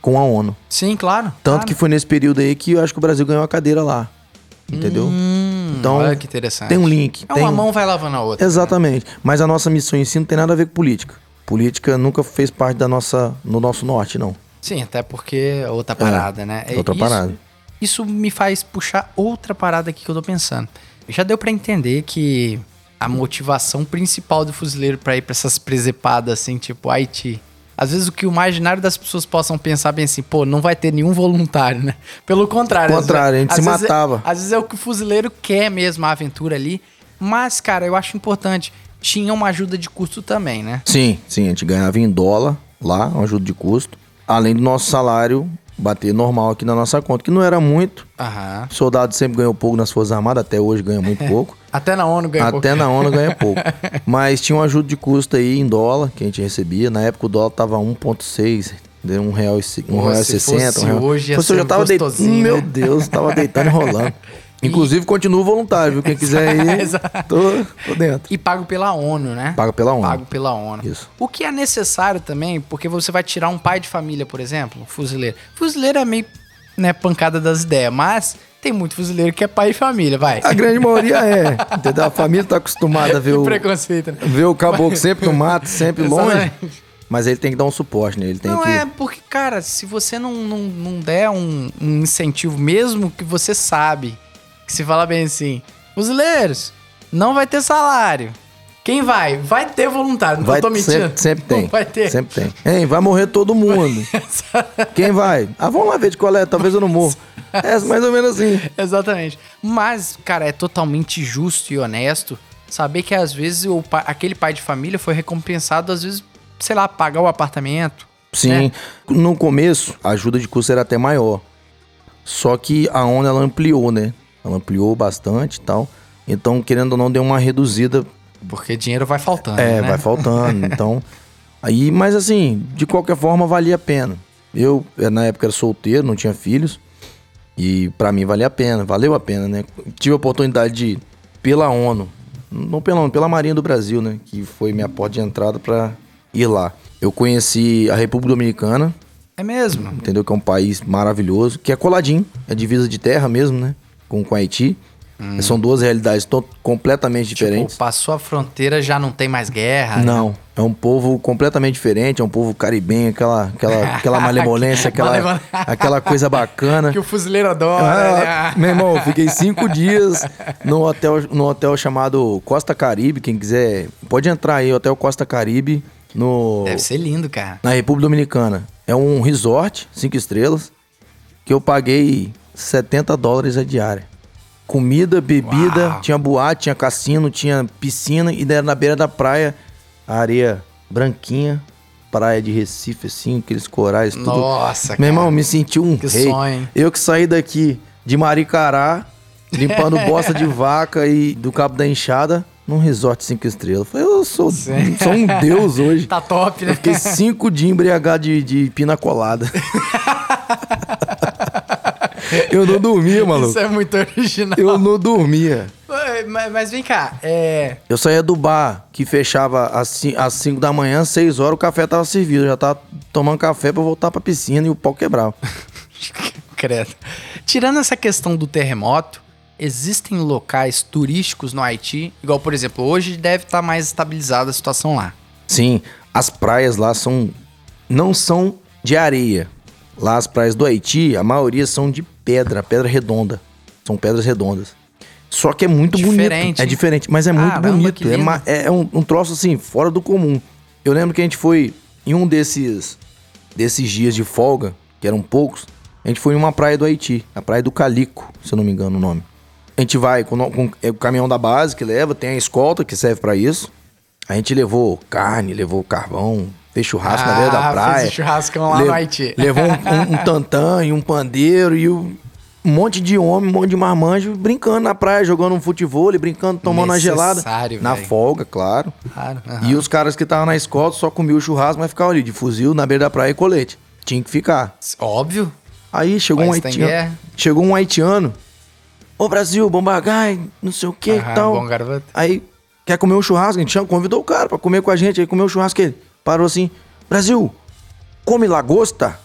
com a ONU. Sim, claro. Tanto claro. que foi nesse período aí que eu acho que o Brasil ganhou a cadeira lá. Entendeu? Hum, então, olha que interessante. tem um link. É tem uma um- mão vai lavando a outra. Exatamente. Mas a nossa missão em si não tem nada a ver com política. Política nunca fez parte da nossa, no nosso norte, não. Sim, até porque é outra parada, né? É outra isso- parada. Isso me faz puxar outra parada aqui que eu tô pensando. Já deu pra entender que a motivação principal do fuzileiro pra ir pra essas presepadas assim, tipo Haiti. Às vezes o que o imaginário das pessoas possam pensar bem assim, pô, não vai ter nenhum voluntário, né? Pelo contrário. Contrário, a gente se vezes é- matava. às vezes é o que o fuzileiro quer mesmo, a aventura ali. Mas, cara, eu acho importante. Tinha uma ajuda de custo também, né? Sim, sim, a gente ganhava em dólar lá, uma ajuda de custo. Além do nosso salário bater normal aqui na nossa conta, que não era muito. Aham. Soldado sempre ganhou pouco nas Forças Armadas, até hoje ganha muito pouco. Até na ONU ganhou Até na ONU ganha pouco. Mas tinha uma ajuda de custo aí em dólar que a gente recebia. Na época o dólar tava 1,6, deu um real e um Pô, real e se sessenta. fosse um real. hoje, ia eu ser já tava deitando. gostosinho, Meu né? Deus, tava deitando e rolando. Inclusive, continua voluntário, viu? Quem quiser ir, tô, tô dentro. E pago pela ONU, né? Paga pela ONU. Pago pela ONU. Isso. O que é necessário também, porque você vai tirar um pai de família, por exemplo, um fuzileiro. Fuzileiro é meio, né, pancada das ideias, mas tem muito fuzileiro que é pai de família, vai. A grande maioria é, entendeu? A família tá acostumada a ver o, preconceito, né? ver o caboclo sempre no mato, sempre longe. Mas ele tem que dar um suporte, né? Ele tem Não que... é, porque, cara, se você não, não, não der um, um incentivo, mesmo que você sabe, que se fala bem assim, fuzileiros, não vai ter salário. Quem vai? Vai ter voluntário, não Vai, tô mentindo. sempre, sempre tem. Não vai ter. Sempre tem. Hein, vai morrer todo mundo. Quem vai? Ah, vamos lá ver de qual é, talvez eu não morro. É mais ou menos assim. Exatamente. Mas, cara, é totalmente justo e honesto saber que às vezes o aquele pai de família foi recompensado, às vezes, sei lá, pagar o apartamento. Sim, né? no começo a ajuda de custo era até maior. Só que a ONU ela ampliou, né? Ela ampliou bastante e tal. Então, querendo ou não, deu uma reduzida. Porque dinheiro vai faltando. É, né? vai faltando. Então, aí, mas assim, de qualquer forma valia a pena. Eu, eh, na época, era solteiro, não tinha filhos. E pra mim valia a pena, valeu a pena, né? Tive a oportunidade de, pela ONU, não pela ONU, pela Marinha do Brasil, né? Que foi minha porta de entrada pra ir lá. Eu conheci a República Dominicana, É mesmo. entendeu? Que é um país maravilhoso, que é coladinho, é divisa de terra mesmo, né? Com, com Haiti. São duas realidades completamente diferentes. Tipo, passou a fronteira, já não tem mais guerra. né? Não, é um povo completamente diferente, é um povo caribenho, aquela, aquela, aquela malemolência, aquela, aquela coisa bacana. Que o fuzileiro adora, Ah, né? meu irmão, fiquei cinco dias no hotel, no hotel chamado Costa Caribe. Quem quiser, pode entrar aí, Hotel Costa Caribe, no, Deve ser lindo, cara. na República Dominicana. É um resort, cinco estrelas, que eu paguei 70 dólares a diária. Comida, bebida, Uau. tinha boate, tinha cassino, tinha piscina e era na beira da praia, a areia branquinha, praia de Recife, assim, aqueles corais, tudo. Nossa, Meu cara. irmão, me senti um Que rei. sonho? Eu que saí daqui de Maricará, limpando bosta de vaca e do Cabo da Enxada, num resort cinco estrelas. Eu falei, eu sou, Sim. sou um deus hoje. Tá top, né? Eu fiquei cinco dias embriagado de, de pina colada. eu não dormia, maluco. Isso é muito original. Eu não dormia. Mas, mas vem cá, é. Eu saía do bar, que fechava às 5 da manhã, 6 horas, o café tava servido. Eu já tava tomando café pra voltar pra piscina e o pau quebrava. Credo. Tirando essa questão do terremoto, existem locais turísticos no Haiti, igual, por exemplo, hoje deve estar mais estabilizada a situação lá. Sim, as praias lá são. não são de areia. Lá as praias do Haiti, a maioria são de pedra, pedra redonda. São pedras redondas. Só que é muito Diferente, bonito. É diferente, mas é muito bonito. É, é um, um troço assim, fora do comum. Eu lembro que a gente foi em um desses, desses dias de folga, que eram poucos, a gente foi em uma praia do Haiti, a praia do Calico, se eu não me engano o nome. A gente vai com, com é o caminhão da base que leva, tem a escolta que serve pra isso. A gente levou carne, levou carvão, fez churrasco na beira da Ah, praia. fez churrascão lá no Haiti. Levou um, um, um tantã e um pandeiro e um monte de homem, um monte de marmanjo brincando na praia, jogando um futebol, brincando, tomando uma gelada. Necessário, Na folga, claro. Claro. aham. E os caras que estavam na escola só comiam o churrasco, mas ficavam ali de fuzil na beira da praia e colete. Tinha que ficar. Óbvio. Aí chegou um haitiano. Chegou um haitiano. Ô Brasil, bombagai, não sei o que e tal. Aí, quer comer um churrasco? A gente convidou o cara pra comer com a gente. Aí comeu o churrasco ele. Parou assim, Brasil, come lagosta?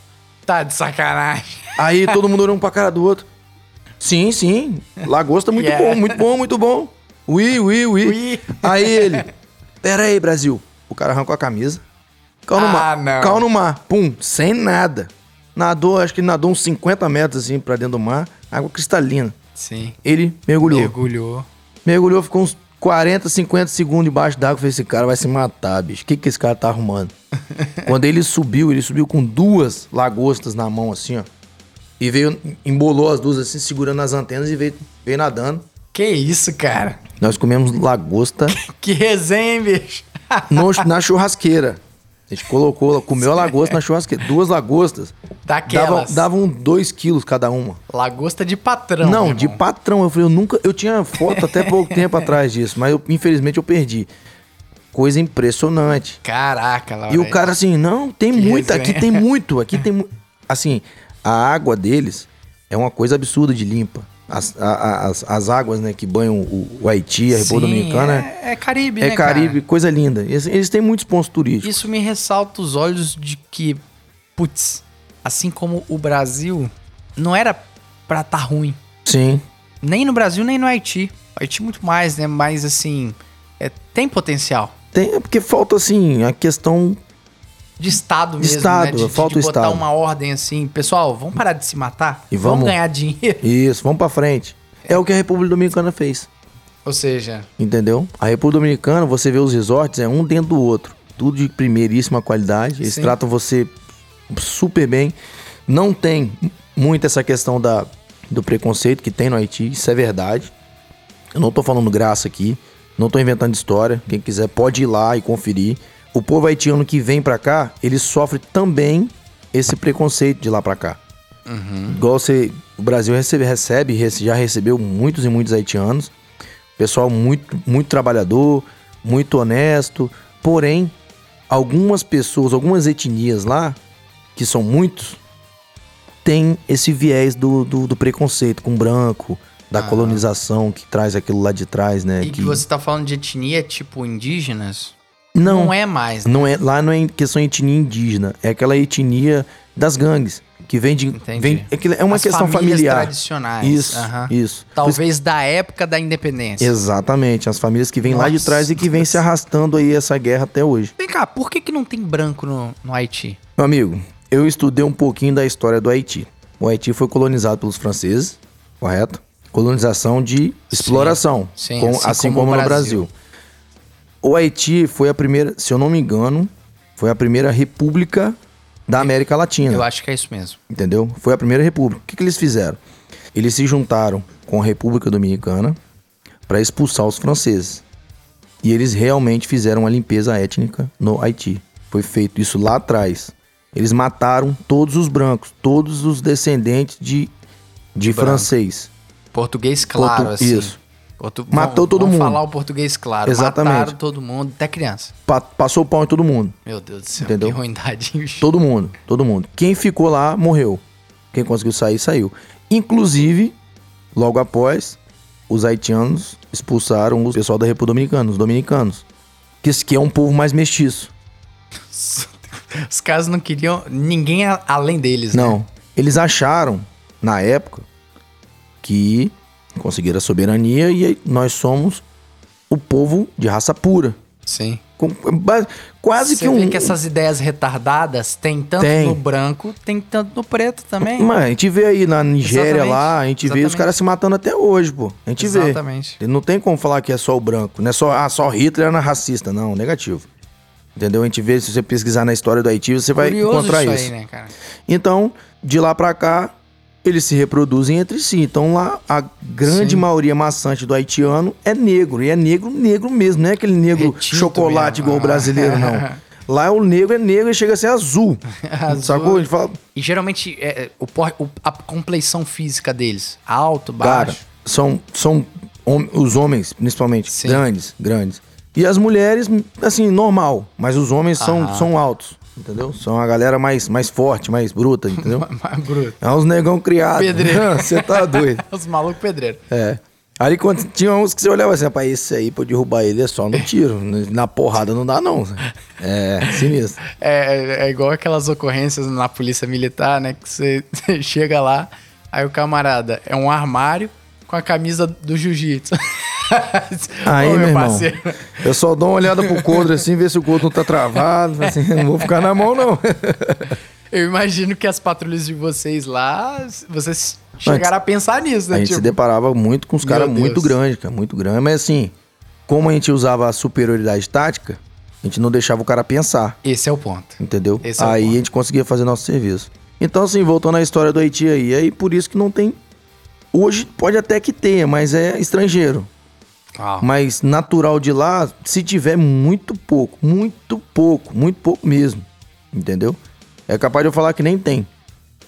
Tá de sacanagem. Aí todo mundo olhou um pra cara do outro. Sim, sim, lagosta muito Yeah. bom, muito bom, muito bom. Ui, ui, ui. Ui. Aí ele, pera aí, Brasil. O cara arrancou a camisa. Caiu no Ah, mar. não. Caiu no mar. Pum, sem nada. Nadou, acho que ele nadou uns 50 metros assim pra dentro do mar. Água cristalina. Sim. Ele mergulhou. Mergulhou. Mergulhou, ficou uns 40, 50 segundos debaixo d'água. Falei, esse cara vai se matar, bicho. O que, que esse cara tá arrumando? Quando ele subiu, ele subiu com duas lagostas na mão, assim, ó. E veio, embolou as duas assim, segurando as antenas e veio, veio nadando. Que isso, cara? Nós comemos lagosta Que resenha, hein, bicho? no- na churrasqueira. A gente colocou, comeu a lagosta na churrasqueira. Duas lagostas. Davam, Daquelas. davam dois quilos cada uma. Lagosta de patrão. Não, de patrão. Eu falei, eu nunca. Eu tinha foto até pouco tempo atrás disso, mas eu, infelizmente eu perdi. Coisa impressionante. Caraca, E Laurete. o cara assim, não, tem Que muito, aqui tem muito, aqui tem muito. Assim, a água deles é uma coisa absurda de limpa. As, as, as águas, né, que banham o, o Haiti, a República Sim, Dominicana, é, é Caribe, é, né, Caribe, cara? coisa linda. Eles, eles têm muitos pontos turísticos. Isso me ressalta os olhos de que, putz, assim como o Brasil não era pra tá ruim. Sim, Nem no Brasil, nem no Haiti. O Haiti muito mais, né? Mas assim, é, tem potencial. tem, é porque falta, assim, a questão De Estado De mesmo, Estado, né? De, falta de botar Estado. uma ordem assim. Pessoal, vamos parar de se matar? E vamos- ganhar dinheiro? Isso, vamos pra frente. É o que a República Dominicana fez. Ou seja, Entendeu? A República Dominicana, você vê os resorts, é um dentro do outro. Tudo de primeiríssima qualidade. Eles Sim. tratam você super bem. Não tem muito essa questão da, do preconceito que tem no Haiti. Isso é verdade. Eu não tô falando graça aqui. Não tô inventando história. Quem quiser pode ir lá e conferir. O povo haitiano que vem pra cá, ele sofre também esse preconceito de lá pra cá. Igual você, o Brasil recebe, recebe, rece- já recebeu muitos e muitos haitianos. Pessoal muito, muito trabalhador, muito honesto. Porém, algumas pessoas, algumas etnias lá, que são muitos, tem esse viés do, do, do preconceito com branco, da colonização que traz aquilo lá de trás, né? e que você tá falando de etnia tipo indígenas? Não, Não é mais, né? não é lá não é questão de etnia indígena, é aquela etnia das gangues, que vem de. Entendi. Vem, é, que é uma As questão famílias familiar. tradicionais. Isso, aham. isso. Talvez da época da independência. Exatamente, as famílias que vêm lá de trás e que vêm se arrastando aí essa guerra até hoje. Vem cá, por que, que não tem branco no, no Haiti? Meu amigo, eu estudei um pouquinho da história do Haiti. O Haiti foi colonizado pelos franceses, correto? Colonização de exploração, sim, com- assim assim, como como, no Brasil. Brasil. O Haiti foi a primeira, se eu não me engano, foi a primeira república da América Latina. Eu acho que é isso mesmo. entendeu? Foi a primeira república. O que, que eles fizeram? Eles se juntaram com a República Dominicana para expulsar os franceses. E eles realmente fizeram uma limpeza étnica no Haiti. Foi feito isso lá atrás. Eles mataram todos os brancos, todos os descendentes de, de branco. francês. Português claro, Portu- assim. isso. Portu- Matou vamos- todo vamos mundo. falar o português claro. Exatamente. Mataram todo mundo, até criança. Pa- passou o pau em todo mundo. Meu Deus do céu, Entendeu? que ruindade. Todo mundo, todo mundo. Quem ficou lá morreu. Quem conseguiu sair, saiu. Inclusive, logo após, os haitianos expulsaram o pessoal da República Dominicana, os dominicanos. Que, esse- é um povo mais mestiço. Os caras não queriam ninguém além deles, né? Não. Eles acharam, na época, que conseguiram a soberania e nós somos o povo de raça pura. Sim. Com- quase Você que um. vê que essas ideias retardadas tem tanto Tem. no branco, tem tanto no preto também. Mano, a gente vê aí na Nigéria Exatamente, lá, a gente vê os exatamente. caras se matando até hoje, pô. A gente vê. Exatamente. Não tem como falar que é só o branco. Não é só, ah, só Hitler era racista. Não, negativo. Entendeu? A gente vê, se você pesquisar na história do Haiti, você vai Curioso encontrar isso, isso. aí, né, cara? Então, de lá pra cá, eles se reproduzem entre si. Então lá, a grande Sim. maioria maçante do haitiano é negro. E é negro, negro mesmo. Não é aquele negro Retinto chocolate mesmo. igual o brasileiro, não. Lá o negro é negro e chega a ser azul. Azul. Sacou? A fala, E geralmente é, é, o, o- a compleição física deles, alto, Cara, baixo. são, são hom- os homens, principalmente, Sim. grandes, grandes. E as mulheres, assim, normal. Mas os homens são, são altos, entendeu? São a galera mais, mais forte, mais bruta, entendeu? Mais bruto. é uns negão criados. Pedreiro. Você tá doido. Os malucos pedreiros. É. Ali quando tinha uns que você olhava assim, rapaz, esse aí pra derrubar ele é só no tiro. Na porrada não dá, não. É, sinistro. É, é igual aquelas ocorrências na polícia militar, né? Que você, você chega lá, aí o camarada é um armário com a camisa do jiu-jitsu. Aí, Ô, meu irmão, parceiro. eu só dou uma olhada pro coldre assim, ver se o coldre não tá travado. Assim, não vou ficar na mão, não. Eu imagino que as patrulhas de vocês lá, vocês chegaram a pensar nisso, né? A gente se Tipo, deparava muito com os caras muito grandes, cara, muito grandes. Mas assim, como a gente usava a superioridade tática, a gente não deixava o cara pensar, Esse é o ponto. entendeu? Esse é aí ponto. a gente conseguia fazer nosso serviço. Então, assim, voltando à história do Haiti aí, aí por isso que não tem. Hoje pode até que tenha, mas é estrangeiro. Mas natural de lá, se tiver muito pouco, muito pouco, muito pouco mesmo. Entendeu? É capaz de eu falar que nem tem.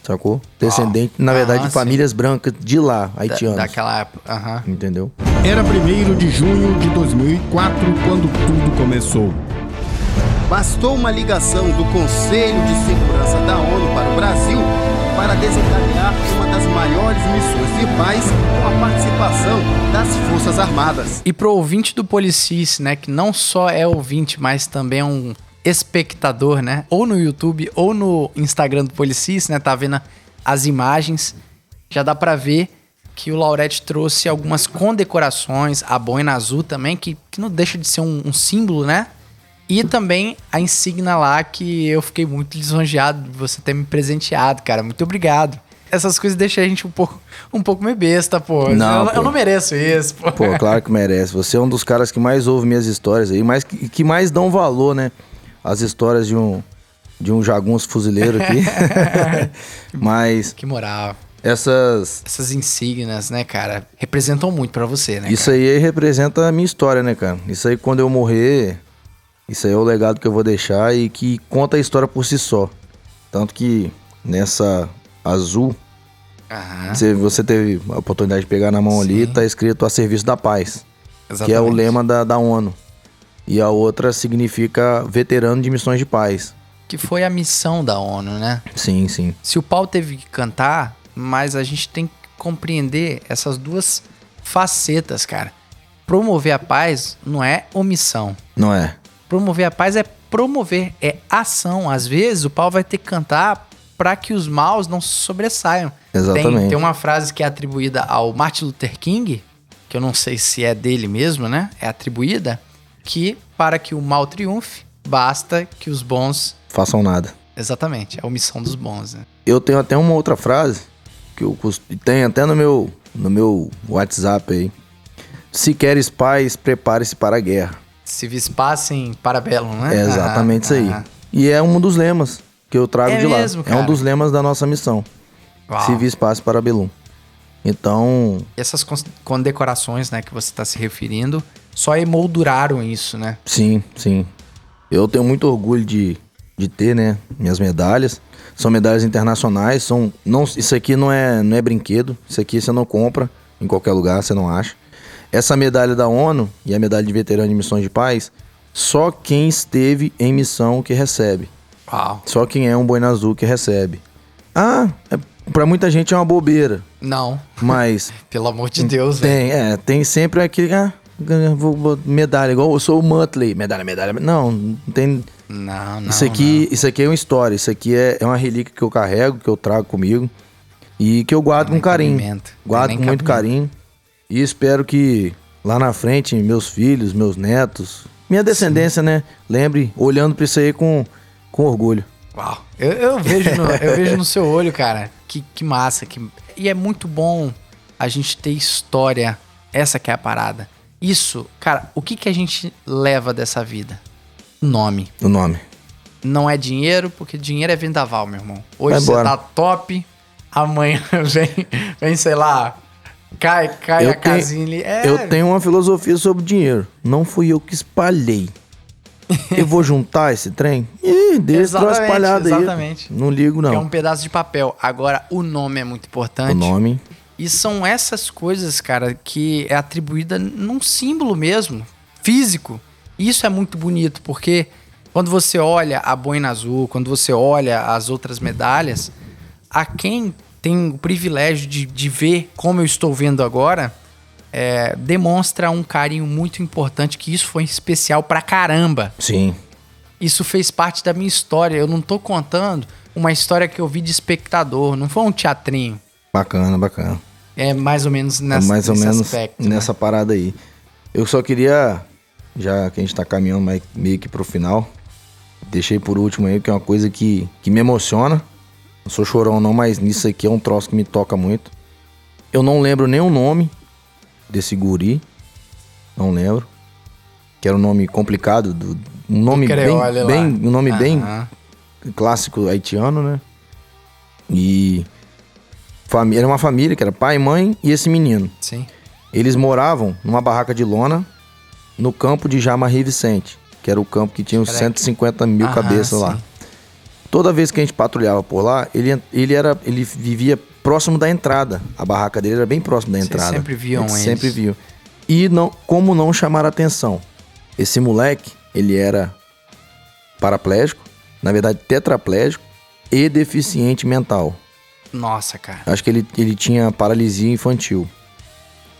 Sacou? Descendente, na verdade, Aham, de famílias brancas de lá, Da- haitianos. daquela época. Aham. Entendeu? Era 1 de junho de 2004 quando tudo começou. Bastou uma ligação do Conselho de Segurança da ONU para o Brasil para desencadear uma das maiores missões de paz com a participação das Forças Armadas. E pro ouvinte do Policice, né, que não só é ouvinte, mas também é um espectador, né, ou no YouTube ou no Instagram do Policice, né, tá vendo as imagens, já dá pra ver que o Laurete trouxe algumas condecorações, a boina azul também, que, que não deixa de ser um, um símbolo, né, e também a insígnia lá que eu fiquei muito lisonjeado de você ter me presenteado, cara, muito obrigado. Essas coisas deixam a gente um pouco, um pouco meio besta, pô. Não, eu, pô. eu não mereço isso, pô. Pô, claro que merece. Você é um dos caras que mais ouve minhas histórias aí, mas que, que mais dão valor, né? As histórias de um, de um jagunço fuzileiro aqui. mas Que moral. essas. Essas insígnias, né, cara, representam muito pra você, né? Isso cara? aí representa a minha história, né, cara? Isso aí, quando eu morrer, isso aí é o legado que eu vou deixar e que conta a história por si só. Tanto que nessa azul, Aham, você, você teve a oportunidade de pegar na mão ali, Sim. tá escrito a serviço da paz. exatamente. que é o lema da, da ONU. E a outra significa veterano de missões de paz. Que foi a missão da ONU, né? Sim, sim. Se o pau teve que cantar, mas a gente tem que compreender essas duas facetas, cara. Promover a paz não é omissão. Não é? Promover a paz é promover, é ação. Às vezes o pau vai ter que cantar para que os maus não se sobressaiam. Exatamente. Tem, tem uma frase que é atribuída ao Martin Luther King, que eu não sei se é dele mesmo, né? É atribuída, que para que o mal triunfe, basta que os bons. Façam nada. Exatamente, é a omissão dos bons, né? Eu tenho até uma outra frase que eu cost... tem até no meu no meu WhatsApp aí. Se queres paz, prepare-se para a guerra. Se vispassem para belo, né? É exatamente isso aí. Ah, E é um dos lemas que eu trago É de lá. mesmo, É um cara? dos lemas da nossa missão. Uau. Vis passe para Belum. Então, essas condecorações, né, que você está se referindo, só emolduraram isso, né? sim, sim. Eu tenho muito orgulho de, de ter, né, minhas medalhas. São medalhas internacionais, são não isso aqui não é não é brinquedo, isso aqui você não compra em qualquer lugar, você não acha. Essa medalha da ONU e a medalha de veterano de missões de paz, só quem esteve em missão que recebe. Uau. Só quem é um boina azul que recebe. Ah, é, para muita gente é uma bobeira, Não, mas pelo amor de Deus, velho. tem, é, tem sempre aquele ah, vou- vou- medalha igual eu sou o Muttley, medalha, medalha. Não, não tem Não, não. isso aqui, isso aqui é uma história, isso aqui é, é uma relíquia que eu carrego, que eu trago comigo e que eu guardo com carinho. cabimento. Guardo com muito carinho. E espero que lá na frente meus filhos, meus netos, minha descendência, né, lembre olhando para isso aí com com orgulho. Uau. Eu, eu vejo no, eu vejo no seu olho, cara. Que, que massa. Que... E é muito bom a gente ter história. Essa que é a parada. Isso, cara, o que, que a gente leva dessa vida? Nome. O nome. Não é dinheiro, porque dinheiro é vendaval, meu irmão. Hoje você tá top, amanhã vem, vem sei lá, cai, cai Eu a tenho- casinha ali. É, Eu tenho uma filosofia sobre dinheiro. Não fui eu que espalhei. Eu vou juntar esse trem? Ih, deixa espalhado aí. exatamente. Não ligo, que é não. um pedaço de papel. Agora, o nome é muito importante. O nome. E são essas coisas, cara, que é atribuída num símbolo mesmo, físico. Isso é muito bonito, porque quando você olha a boina azul, quando você olha as outras medalhas, a quem tem o privilégio de, de ver como eu estou vendo agora, é, demonstra um carinho muito importante, que isso foi especial pra caramba. Sim. Isso fez parte da minha história. Eu não tô contando uma história que eu vi de espectador, não foi um teatrinho. Bacana, bacana. É mais ou menos É nessa, mais ou menos aspecto. né? nessa parada aí. Eu só queria, já que a gente tá caminhando meio que pro final, deixei por último aí, que é uma coisa que, que me emociona. Não sou chorão não, mas nisso aqui é um troço que me toca muito. Eu não lembro nem o nome desse guri. Não lembro. Que era um nome complicado. Do, um nome bem, lá. bem, um nome bem clássico haitiano, né? E era uma família que era pai, mãe e esse menino. Sim. Eles moravam numa barraca de lona no campo de Jamarri Vicente, que era o campo que tinha uns Caraca. 150 mil Aham, cabeças lá. sim. Toda vez que a gente patrulhava por lá, ele, ele era ele vivia próximo da entrada. A barraca dele era bem próximo da Vocês entrada. sempre viam eles. Sempre viu. E não, como não chamar a atenção? Esse moleque, ele era paraplégico, na verdade tetraplégico e deficiente mental. Nossa, cara. Acho que ele, ele tinha paralisia infantil.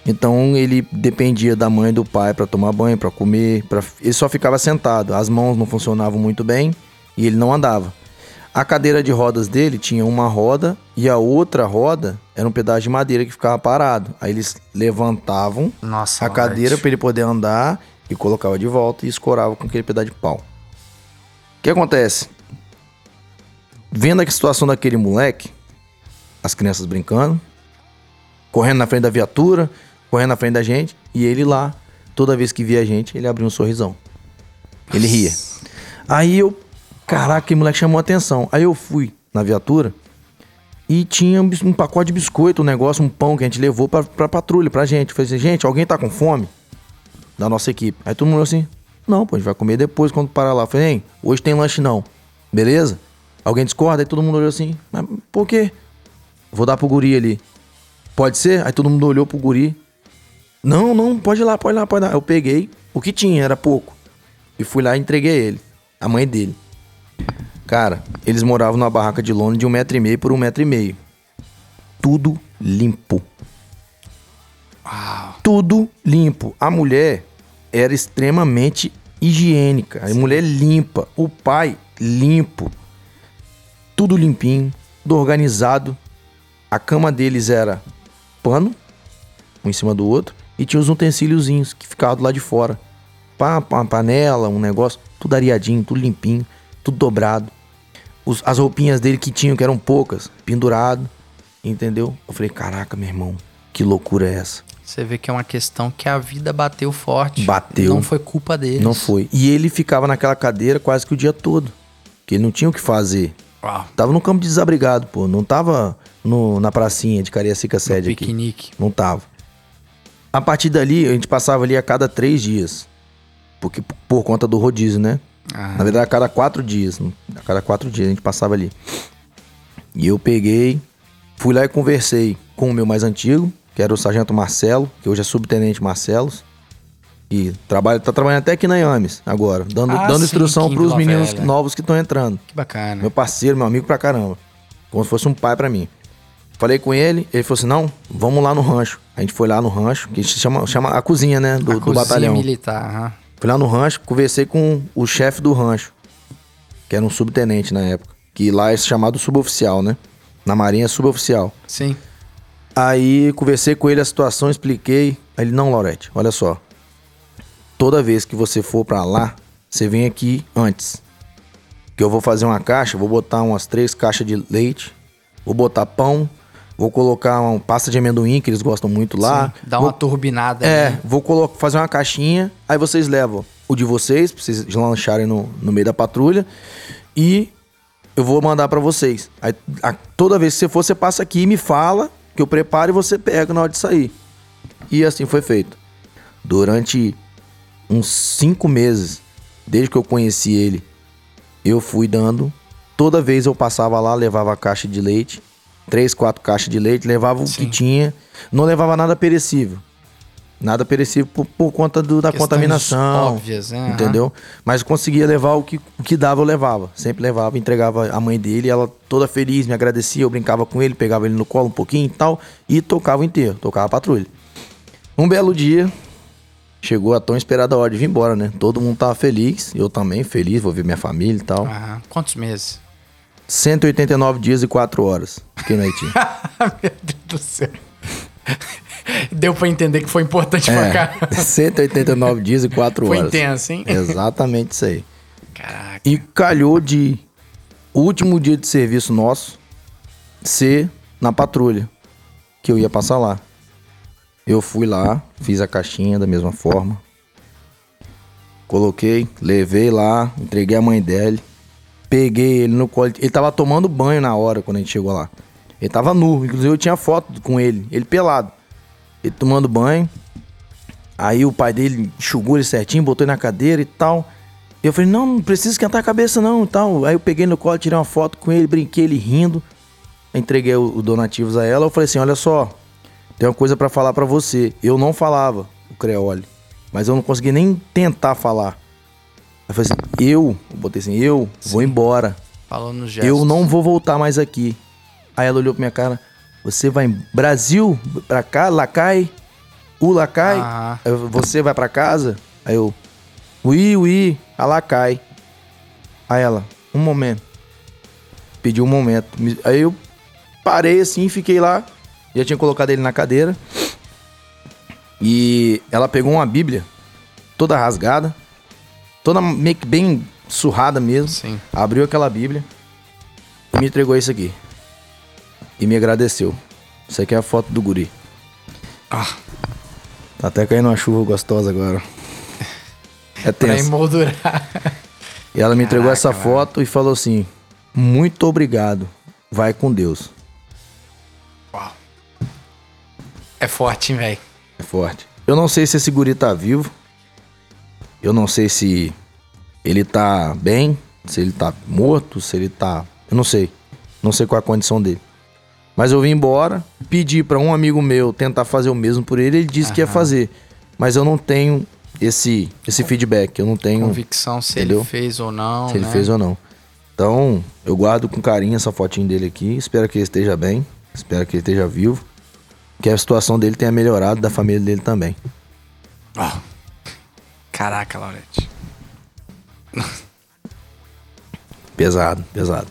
Então ele dependia da mãe e do pai para tomar banho, para comer, pra... ele só ficava sentado. As mãos não funcionavam muito bem e ele não andava. A cadeira de rodas dele tinha uma roda e a outra roda era um pedaço de madeira que ficava parado. Aí eles levantavam Nossa, a cadeira para ele poder andar e colocava de volta e escorava com aquele pedaço de pau. O que acontece? Vendo a situação daquele moleque, as crianças brincando, correndo na frente da viatura, correndo na frente da gente, e ele lá, toda vez que via a gente, ele abria um sorrisão. Ele ria. Aí eu, caraca, aquele moleque chamou a atenção. Aí eu fui na viatura e tinha um um pacote de biscoito, um negócio, um pão que a gente levou pra, pra patrulha, pra gente. Eu falei assim, gente, alguém tá com fome? Da nossa equipe. Aí todo mundo assim, não, pô, a gente vai comer depois quando parar lá. Eu falei, hein, hoje tem lanche não. Beleza? Alguém discorda? Aí todo mundo olhou assim, mas por quê? Vou dar pro guri ali. Pode ser? Aí todo mundo olhou pro guri. Não, não, pode ir lá, pode ir lá, pode ir lá. Eu peguei o que tinha, era pouco. E fui lá e entreguei ele. A mãe dele. Cara, eles moravam numa barraca de lona de um metro e meio por um metro e meio. Tudo limpo. Tudo limpo. A mulher era extremamente higiênica. A mulher limpa. O pai limpo. Tudo limpinho. tudo organizado. A cama deles era pano, um em cima do outro, e tinha os utensíliozinhos que ficavam do lado de fora. Pá, uma panela, um negócio, tudo areadinho, tudo limpinho, tudo dobrado. Os- as roupinhas dele que tinham, que eram poucas, pendurado, entendeu? Eu falei, caraca, meu irmão, que loucura é essa? Você vê que é uma questão que a vida bateu forte. Bateu. Não foi culpa deles. Não foi. E ele ficava naquela cadeira quase que o dia todo. Que ele não tinha o que fazer. Uau. Tava no campo de desabrigado, pô. Não tava no, na pracinha de Cariacica Sede aqui. Piquenique. Não tava. A partir dali, a gente passava ali a cada três dias. Porque por conta do rodízio, né? Ah. Na verdade, a cada quatro dias. A cada quatro dias a gente passava ali. E eu peguei, fui lá e conversei com o meu mais antigo, que era o Sargento Marcelo, que hoje é Subtenente Marcelos. E trabalha, tá trabalhando até aqui na Iames agora, dando, Ah, dando sim, instrução pros Vila meninos Velha. novos que estão entrando. Que bacana. Meu parceiro, meu amigo pra caramba. Como se fosse um pai pra mim. Falei com ele, ele falou assim: não, vamos lá no rancho. A gente foi lá no rancho, que chama, chama a cozinha, né? Do, A do cozinha batalhão. militar. aham. Fui lá no rancho, conversei com o chefe do rancho, que era um subtenente na época. Que lá é chamado suboficial, né? Na marinha é suboficial. Sim. Aí conversei com ele a situação, expliquei. Aí ele, não, Laurete, olha só. Toda vez que você for pra lá, você vem aqui antes. Que eu vou fazer uma caixa, vou botar umas três caixas de leite, vou botar pão, vou colocar uma pasta de amendoim, que eles gostam muito lá. Sim, Dá vou uma turbinada é, vou fazer uma caixinha, aí vocês levam o de vocês, pra vocês lancharem no, no meio da patrulha, e eu vou mandar pra vocês. Aí a- toda vez que você for, você passa aqui e me fala, que eu preparo e você pega na hora de sair. E assim foi feito. Durante uns cinco meses, desde que eu conheci ele, eu fui dando. Toda vez eu passava lá, levava a caixa de leite, três, quatro caixas de leite, levava o Sim. que tinha, não levava nada perecível. Nada perecível por, por conta do- da Questões contaminação. óbvias, né? Entendeu? Mas conseguia levar o que, o que dava, eu levava. Sempre levava, entregava a mãe dele, ela toda feliz, me agradecia, eu brincava com ele, pegava ele no colo um pouquinho e tal, e tocava o inteiro, tocava a patrulha. Um belo dia, chegou a tão esperada hora de vir embora, né? Todo mundo tava feliz, eu também feliz, vou ver minha família e tal. Aham. Quantos meses? 189 dias e 4 horas. Fiquei no Haiti. Meu Deus do céu. Deu pra entender que foi importante pra É, caramba. 189 dias e 4 Foi horas. intenso, hein? Exatamente isso aí. Caraca. E calhou de último dia de serviço nosso ser na patrulha, que eu ia passar lá. Eu fui lá, fiz a caixinha da mesma forma. Coloquei, levei lá, entreguei a mãe dele. Peguei ele no colo. Ele tava tomando banho na hora quando a gente chegou lá. Ele tava nu, inclusive eu tinha foto com ele, ele pelado. Ele tomando banho. Aí o pai dele enxugou ele certinho, botou ele na cadeira e tal. E eu falei, não, não precisa esquentar a cabeça não e tal. Aí eu peguei no colo, tirei uma foto com ele, brinquei ele rindo. Entreguei o, o donativos a ela. Eu falei assim, olha só, tem uma coisa pra falar pra você. Eu não falava o creole, mas eu não consegui nem tentar falar. Eu falei assim, eu, eu botei assim, eu vou embora. Falou no gesto. Eu não vou voltar mais aqui. Aí ela olhou pra minha cara, você vai em Brasil, pra cá, Lacai, o Lacai, Ah. Você vai pra casa? Aí eu, ui, ui, a Lacai. Aí ela, um momento. Pediu um momento. Me- Aí eu parei assim, fiquei lá, já tinha colocado ele na cadeira. E ela pegou uma bíblia, toda rasgada, toda meio que bem surrada mesmo. Sim. Abriu aquela Bíblia e me entregou isso aqui. E me agradeceu. Isso aqui é a foto do guri. Ah. Tá até caindo uma chuva gostosa agora. É Pra tenso. emoldurar. E ela me entregou Caraca, essa mano. foto e falou assim: Muito obrigado. Vai com Deus. Uau. É forte, hein, velho? É forte. Eu não sei se esse guri tá vivo. Eu não sei se ele tá bem, se ele tá morto, se ele tá. Eu não sei. Não sei qual é a condição dele. Mas eu vim embora, pedi pra um amigo meu tentar fazer o mesmo por ele, ele disse que ia fazer. Mas eu não tenho esse esse feedback, eu não tenho Convicção se Entendeu? ele fez ou não. se ele né? fez ou não. Então, eu guardo com carinho essa fotinho dele aqui, espero que ele esteja bem, espero que ele esteja vivo, que a situação dele tenha melhorado, da família dele também. Ó. Caraca, Laurete. Pesado, pesado.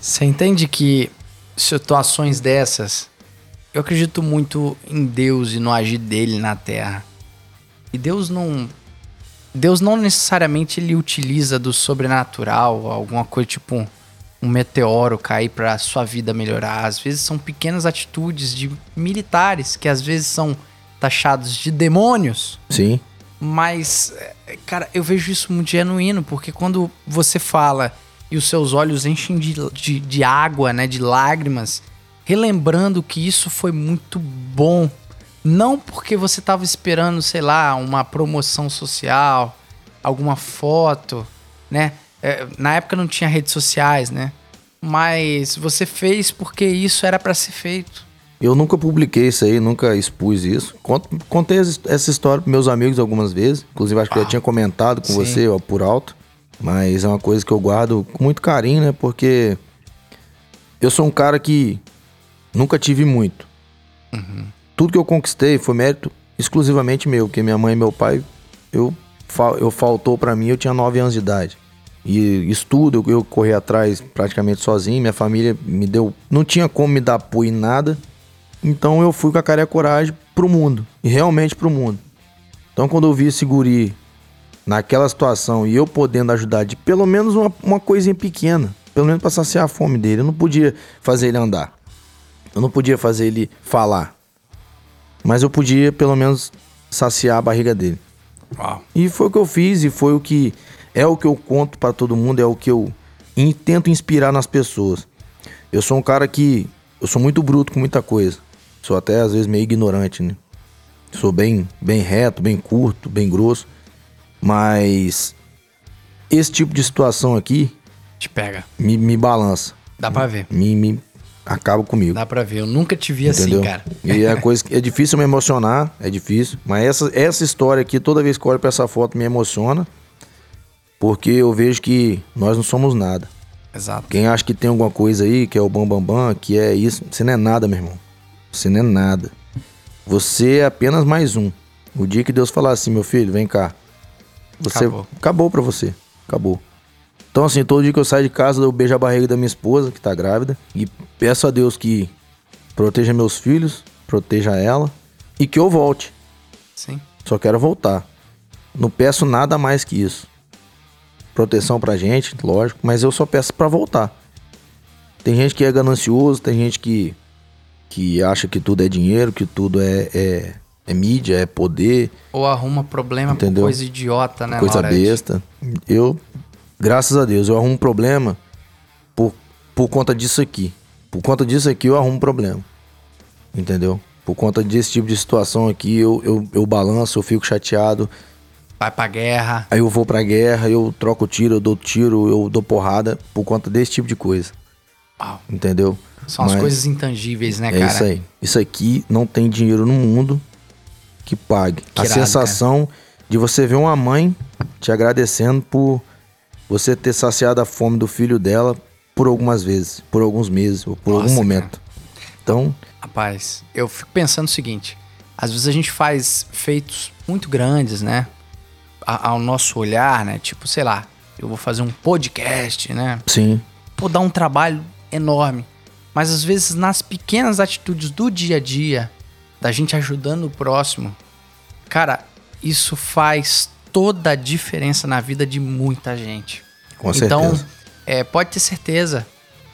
Você entende que situações dessas, eu acredito muito em Deus e no agir dele na Terra. E Deus não. Deus não necessariamente ele utiliza do sobrenatural, alguma coisa tipo um, um meteoro cair para sua vida melhorar. Às vezes são pequenas atitudes de militares que às vezes são taxados de demônios. Sim. Mas, é, cara, eu vejo isso muito genuíno, porque quando você fala e os seus olhos enchem de, de, de água, né, de lágrimas, relembrando que isso foi muito bom. Não porque você estava esperando, sei lá, uma promoção social, alguma foto, né? É, na época não tinha redes sociais, né? Mas você fez porque isso era para ser feito. Eu nunca publiquei isso aí, nunca expus isso. Cont- Contei essa história pros meus amigos algumas vezes. Inclusive, acho que eu já tinha comentado com Sim. você ó, por alto. Mas é uma coisa que eu guardo com muito carinho, né? Porque eu sou um cara que nunca tive muito. Tudo que eu conquistei foi mérito exclusivamente meu, porque minha mãe e meu pai, eu, eu faltou pra mim, eu tinha 9 anos de idade. E estudo, eu, eu corri atrás praticamente sozinho, minha família me deu. Não tinha como me dar apoio em nada. Então eu fui com a cara e a coragem pro mundo. E realmente pro mundo. Então quando eu vi esse guri naquela situação e eu podendo ajudar de pelo menos uma, uma coisinha pequena, pelo menos pra saciar a fome dele, eu não podia fazer ele andar. Eu não podia fazer ele falar. Mas eu podia pelo menos saciar a barriga dele. Uau. E foi o que eu fiz e foi o que é o que eu conto pra todo mundo, é o que eu tento inspirar nas pessoas. Eu sou um cara que eu sou muito bruto com muita coisa. Sou até às vezes meio ignorante, né? Sou bem bem reto, bem curto, bem grosso. Mas esse tipo de situação aqui Te pega. me, me balança, Dá pra ver. me, me acaba comigo. Dá pra ver. Eu nunca te vi Entendeu? assim, cara. E é coisa que é difícil me emocionar, é difícil. Mas essa, essa história aqui, toda vez que olho pra essa foto, me emociona. Porque eu vejo que nós não somos nada. Exato. Quem acha que tem alguma coisa aí, que é o bambambam, bam, bam, que é isso, você não é nada, meu irmão. Você não é nada. Você é apenas mais um. O dia que Deus falar assim, meu filho, vem cá. Você Acabou. acabou pra você. Acabou. Então, assim, todo dia que eu saio de casa, eu beijo a barriga da minha esposa, que tá grávida, e peço a Deus que proteja meus filhos, proteja ela e que eu volte. Sim. Só quero voltar. Não peço nada mais que isso. Proteção pra gente, lógico, mas eu só peço pra voltar. Tem gente que é ganancioso, tem gente que, que acha que tudo é dinheiro, que tudo é, é, é mídia, é poder, Ou arruma problema Entendeu? por coisa idiota, né, coisa Laurete? besta. Eu, graças a Deus, eu arrumo um problema por, por conta disso aqui. Por conta disso aqui eu arrumo um problema. Entendeu? Por conta desse tipo de situação aqui, eu, eu, eu balanço, eu fico chateado. Vai pra guerra. Aí eu vou pra guerra, eu troco tiro, eu dou tiro, eu dou porrada por conta desse tipo de coisa. Uau. Entendeu? São as Mas coisas intangíveis, né, É cara? isso aí. Isso aqui não tem dinheiro no mundo que pague. Que a irado, sensação de você ver uma mãe te agradecendo por você ter saciado a fome do filho dela por algumas vezes, por alguns meses, ou por Nossa, algum momento. Então, Rapaz, eu fico pensando o seguinte: às vezes a gente faz feitos muito grandes, né? A- ao nosso olhar, né? Tipo, sei lá, eu vou fazer um podcast, né? sim, Pô, dá um trabalho enorme. Mas às vezes nas pequenas atitudes do dia a dia, da gente ajudando o próximo, cara, isso faz toda a diferença na vida de muita gente. com então, certeza. é, pode ter certeza,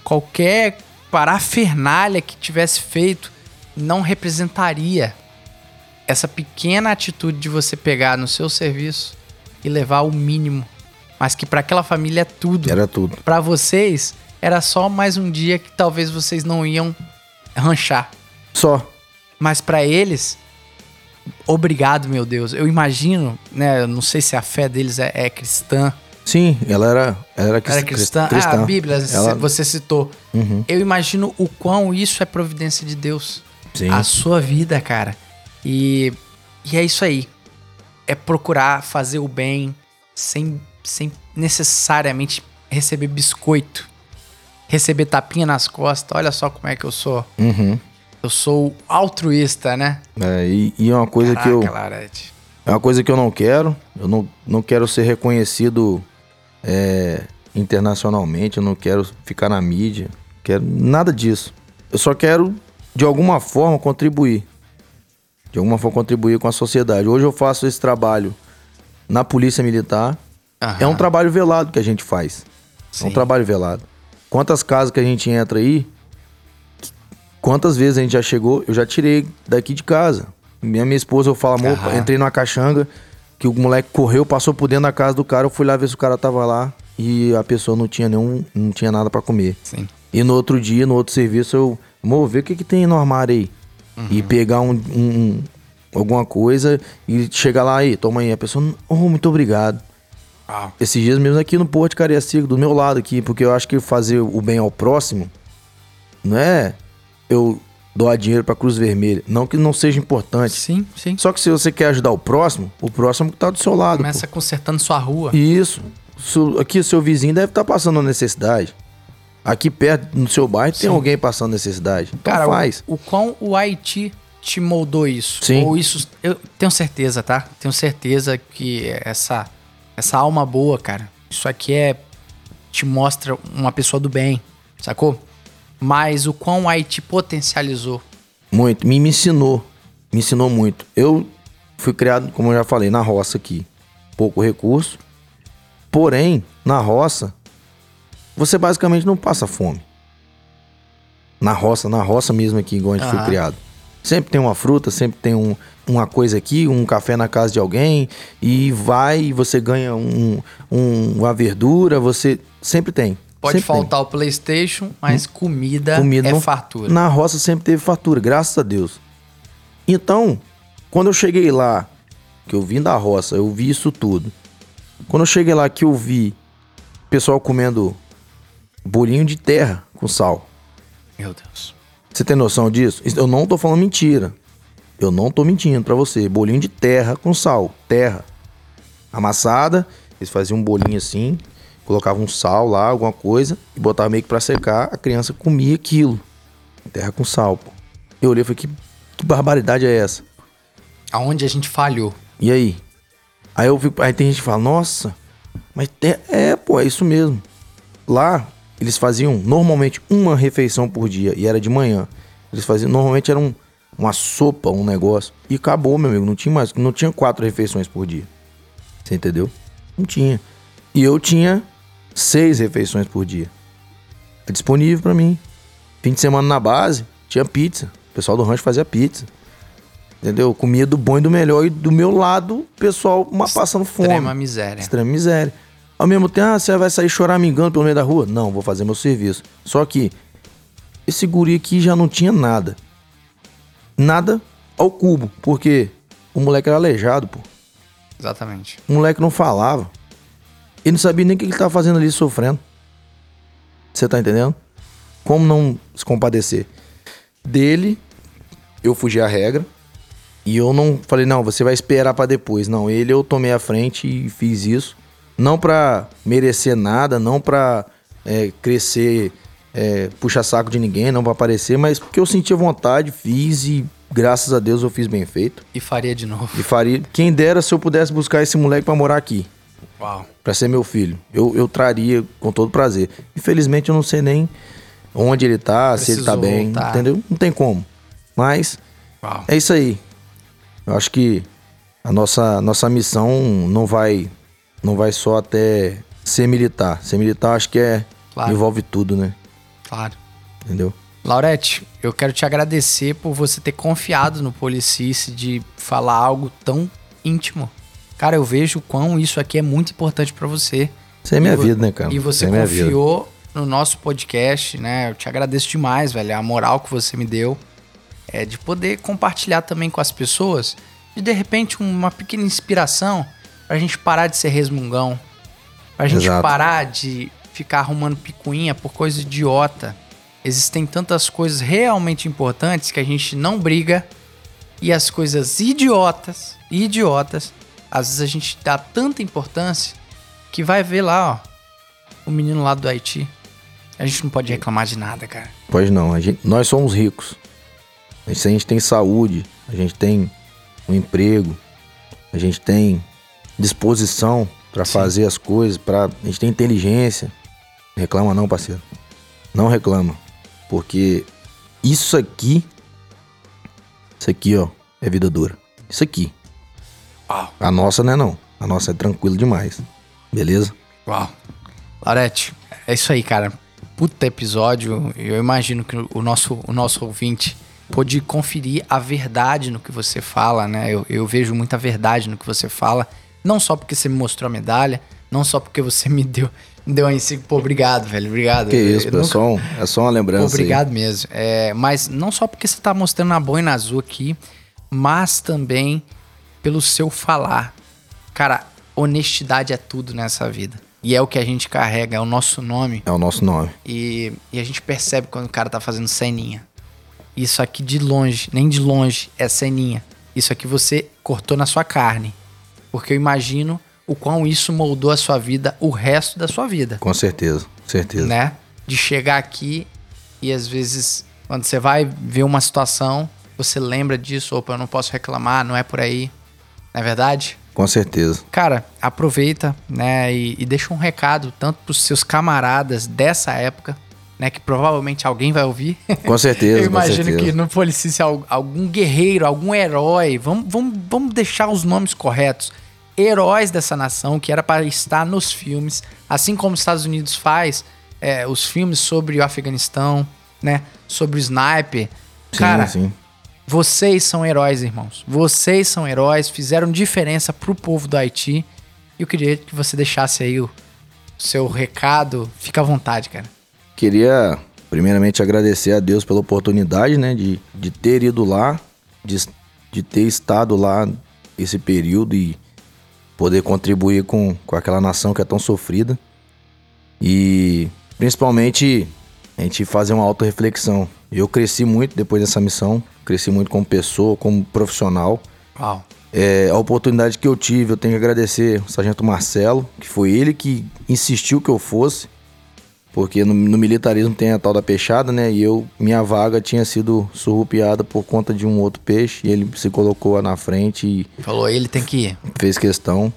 qualquer parafernália que tivesse feito não representaria essa pequena atitude de você pegar no seu serviço e levar o mínimo, mas que para aquela família é tudo. Era tudo. Para vocês era só mais um dia que talvez vocês não iam ranchar, Só. mas para eles obrigado, meu Deus. Eu imagino, né, eu não sei se a fé deles é, é cristã, Sim, ela era, ela era, Era cristã? cristã. Ah, a Bíblia, Ela- você citou. Uhum. Eu imagino o quão isso é providência de Deus. Sim. A sua vida, cara. E, e é isso aí. É procurar fazer o bem sem, sem necessariamente receber biscoito. Receber tapinha nas costas. Olha só como é que eu sou. Uhum. Eu sou altruísta, né? É, e, e é uma coisa que eu. Caraca, Larete. É uma coisa que eu não quero. Eu não, não quero ser reconhecido é, internacionalmente, eu não quero ficar na mídia, quero nada disso. Eu só quero, de alguma forma, contribuir. De alguma forma, contribuir com a sociedade. Hoje eu faço esse trabalho na Polícia Militar. Aham. É um trabalho velado que a gente faz. É um Sim. trabalho velado. Quantas casas que a gente entra aí, quantas vezes a gente já chegou, eu já tirei daqui de casa. Minha, minha esposa, eu falo, amor, Aham. entrei numa caixanga, que o moleque correu, passou por dentro da casa do cara, eu fui lá ver se o cara tava lá e a pessoa não tinha nenhum, não tinha nada pra comer. Sim. E no outro dia, no outro serviço, eu, amor, vê o que que tem no armário aí. E pegar um, um- alguma coisa e chegar lá aí, toma aí. A pessoa, oh, muito obrigado. Uau. Esses dias mesmo aqui no Porto de Cariacica, do meu lado aqui, porque eu acho que fazer o bem ao próximo não é eu doar dinheiro pra Cruz Vermelha. Não que não seja importante. Sim, sim. Só que se você quer ajudar o próximo, o próximo tá do seu lado. Começa consertando sua rua. pô. Isso. Aqui o seu vizinho deve estar passando necessidade. Aqui perto, no seu bairro, tem Sim. alguém passando necessidade. Então Cara, faz. O, o quão o Haiti te moldou isso? Sim. Ou isso. Eu tenho certeza, tá? Tenho certeza que essa, essa alma boa, cara, isso aqui é. te mostra uma pessoa do bem, sacou? Mas o quão o Haiti potencializou. Muito. Me, me ensinou. Me ensinou muito. Eu fui criado, como eu já falei, na roça aqui. Pouco recurso. Porém, na roça, você basicamente não passa fome. Na roça, na roça mesmo aqui, igual a gente foi Aham. criado. Sempre tem uma fruta, sempre tem um, uma coisa aqui, um café na casa de alguém, e vai e você ganha um, um- uma verdura, você sempre tem. Pode Sempre tem. faltar o PlayStation, mas comida, Comida é não- fartura. Na roça sempre teve fartura, graças a Deus. Então, quando eu cheguei lá, que eu vim da roça, eu vi isso tudo. Quando eu cheguei lá que eu vi pessoal comendo bolinho de terra com sal. Meu Deus. Você tem noção disso? Isso- Eu não tô falando mentira. Eu não tô mentindo pra você. Bolinho de terra com sal. Terra. Amassada. Eles faziam um bolinho assim. Colocavam um sal lá, alguma coisa. E botavam meio que pra secar. A criança comia aquilo. Terra com sal, pô. Eu olhei e falei, que, que barbaridade é essa? Aonde a gente falhou? E aí? Aí eu fico, aí tem gente que fala, nossa, mas te- é, pô, é isso mesmo. Lá, eles faziam normalmente uma refeição por dia, e era de manhã. Eles faziam, normalmente era um, uma sopa, um negócio. E acabou, meu amigo, não tinha mais, não tinha quatro refeições por dia. Você entendeu? Não tinha. E eu tinha seis refeições por dia. É disponível pra mim. Fim de semana na base, tinha pizza. O pessoal do rancho fazia pizza. Entendeu? Eu Comia do bom e do melhor. E do meu lado, o pessoal ma- passando fome. Extrema miséria. Extrema miséria. Ao mesmo tempo, ah, você vai sair choramingando pelo meio da rua? Não, vou fazer meu serviço. Só que esse guri aqui já não tinha nada. Nada ao cubo. Porque o moleque era aleijado, pô. Exatamente. O moleque não falava. Ele não sabia nem o que ele tava fazendo ali sofrendo. Você tá entendendo? Como não se compadecer? Dele, eu fugi a regra. E eu não falei, não, você vai esperar pra depois. Não, ele eu tomei a frente e fiz isso. Não pra merecer nada, não pra é, crescer, é, puxar saco de ninguém, não pra aparecer, mas porque eu senti vontade, fiz e graças a Deus eu fiz bem feito. E faria de novo. E faria. Quem dera se eu pudesse buscar esse moleque pra morar aqui, Uau. pra ser meu filho. Eu, eu traria com todo prazer. Infelizmente eu não sei nem onde ele tá, se ele tá Precisou bem, voltar. entendeu? Não tem como. Mas Uau. é isso aí. Eu acho que a nossa, nossa missão não vai não vai só até ser militar. Ser militar acho que é Claro. envolve tudo, né? Claro. Entendeu? Laurete, eu quero te agradecer por você ter confiado no Policice de falar algo tão íntimo. Cara, eu vejo o quão isso aqui é muito importante pra você. Isso é minha E vida, né, cara? E você é confiou no nosso podcast, né? Eu te agradeço demais, velho. A moral que você me deu é de poder compartilhar também com as pessoas. E de repente uma pequena inspiração pra gente parar de ser resmungão. Pra gente Exato. parar de ficar arrumando picuinha por coisa idiota. Existem tantas coisas realmente importantes que a gente não briga. E as coisas idiotas, idiotas, às vezes a gente dá tanta importância que vai ver lá, ó, o menino lá do Haiti. A gente não pode reclamar de nada, cara. Pois não, a gente- nós somos ricos. A gente, a gente tem saúde, a gente tem um emprego, a gente tem disposição pra Sim. fazer as coisas, para a gente tem inteligência. Reclama não, parceiro. Não reclama. Porque isso aqui. Isso aqui, ó, é vida dura. Isso aqui. Uau. A nossa não é não. A nossa é tranquilo demais. Beleza? Uau. Laurete, é isso aí, cara. Puta episódio. Eu imagino que o nosso, o nosso ouvinte pôde conferir a verdade no que você fala, né? Eu, eu vejo muita verdade no que você fala. Não só porque você me mostrou a medalha, não só porque você me deu, deu aí cinco. Pô, obrigado, velho. Obrigado. Que isso, pô, é, nunca- só um- é só uma Pô, lembrança. aí. obrigado mesmo. É, mas não só porque você tá mostrando a boina azul aqui, mas também pelo seu falar. Cara, honestidade é tudo nessa vida. E é o que a gente carrega, é o nosso nome. É o nosso nome. E, e a gente percebe quando o cara tá fazendo ceninha. Isso aqui de longe, nem de longe, é ceninha. Isso aqui você cortou na sua carne. Porque eu imagino o quão isso moldou a sua vida, o resto da sua vida Com certeza. Certeza. né? De chegar aqui e às vezes, quando você vai ver uma situação, você lembra disso, opa, eu não posso reclamar, não é por aí. Não é verdade? Com certeza. Cara, aproveita, né, e, e deixa um recado tanto pros seus camaradas dessa época, né, que provavelmente alguém vai ouvir. Com certeza. Eu imagino certeza. que no Policícia al- algum guerreiro, algum herói, vamos, vamos, vamos deixar os nomes corretos. Heróis dessa nação que era para estar nos filmes, assim como os Estados Unidos faz é, os filmes sobre o Afeganistão, né? Sobre o sniper. Sim, Cara, sim. vocês são heróis, irmãos. Vocês são heróis, fizeram diferença pro povo do Haiti. E eu queria que você deixasse aí o seu recado. Fica à vontade, cara. Queria, primeiramente, agradecer a Deus pela oportunidade, né? De, de ter ido lá, de, de ter estado lá esse período e poder contribuir com, com aquela nação que é tão sofrida. E, principalmente, a gente fazer uma autorreflexão. Eu cresci muito depois dessa missão, cresci muito como pessoa, como profissional. Uau. É, a oportunidade que eu tive, eu tenho que agradecer o Sargento Marcelo, que foi ele que insistiu que eu fosse, porque no, no militarismo tem a tal da peixada, né? E eu, minha vaga tinha sido surrupiada por conta de um outro peixe, e ele se colocou na frente e Falou, ele tem que ir. fez questão.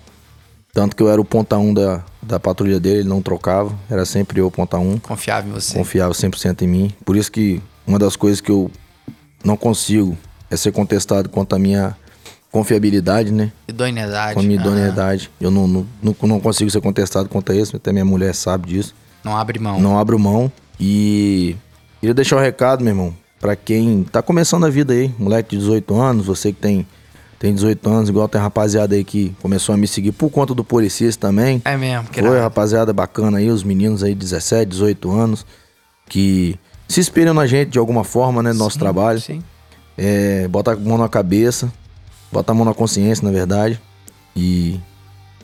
Tanto que eu era o ponta 1 da, da patrulha dele, ele não trocava, era sempre eu o ponta 1 Confiava em você. confiava 100% em mim. Por isso que uma das coisas que eu não consigo é ser contestado quanto à minha confiabilidade, né? Idoneidade. Com a minha Ah, idoneidade. Eu não, não, não, não consigo ser contestado quanto a isso, até minha mulher sabe disso. Não abre mão. Não abro mão. E queria deixar um recado, meu irmão, pra quem tá começando a vida aí, moleque de 18 anos, você que tem, tem 18 anos, igual tem rapaziada aí que começou a me seguir por conta do Policis também. É mesmo. Que Foi, rapaziada bacana aí, os meninos aí, 17, 18 anos, que se inspiram na gente de alguma forma, né, no nosso Sim, trabalho. Sim. É, bota a mão na cabeça, bota a mão na consciência, na verdade. E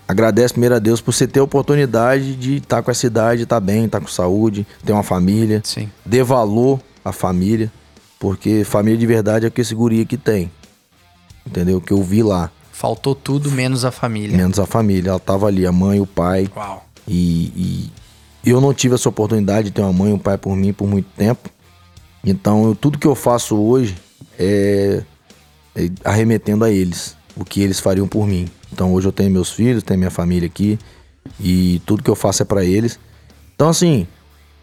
agradece primeiro a Deus por você ter a oportunidade de estar com essa idade, estar bem, estar com saúde, ter uma família. Sim. Dê valor à família, porque família de verdade é o que esse guri aqui tem. Entendeu? Que eu vi lá. Faltou tudo menos a família. Menos a família. Ela tava ali, a mãe, o pai. Uau. E, e eu não tive essa oportunidade de ter uma mãe e um pai por mim por muito tempo. Então, eu- tudo que eu faço hoje é, é arremetendo a eles, o que eles fariam por mim. Então, hoje eu tenho meus filhos, tenho minha família aqui e tudo que eu faço é pra eles. Então, assim,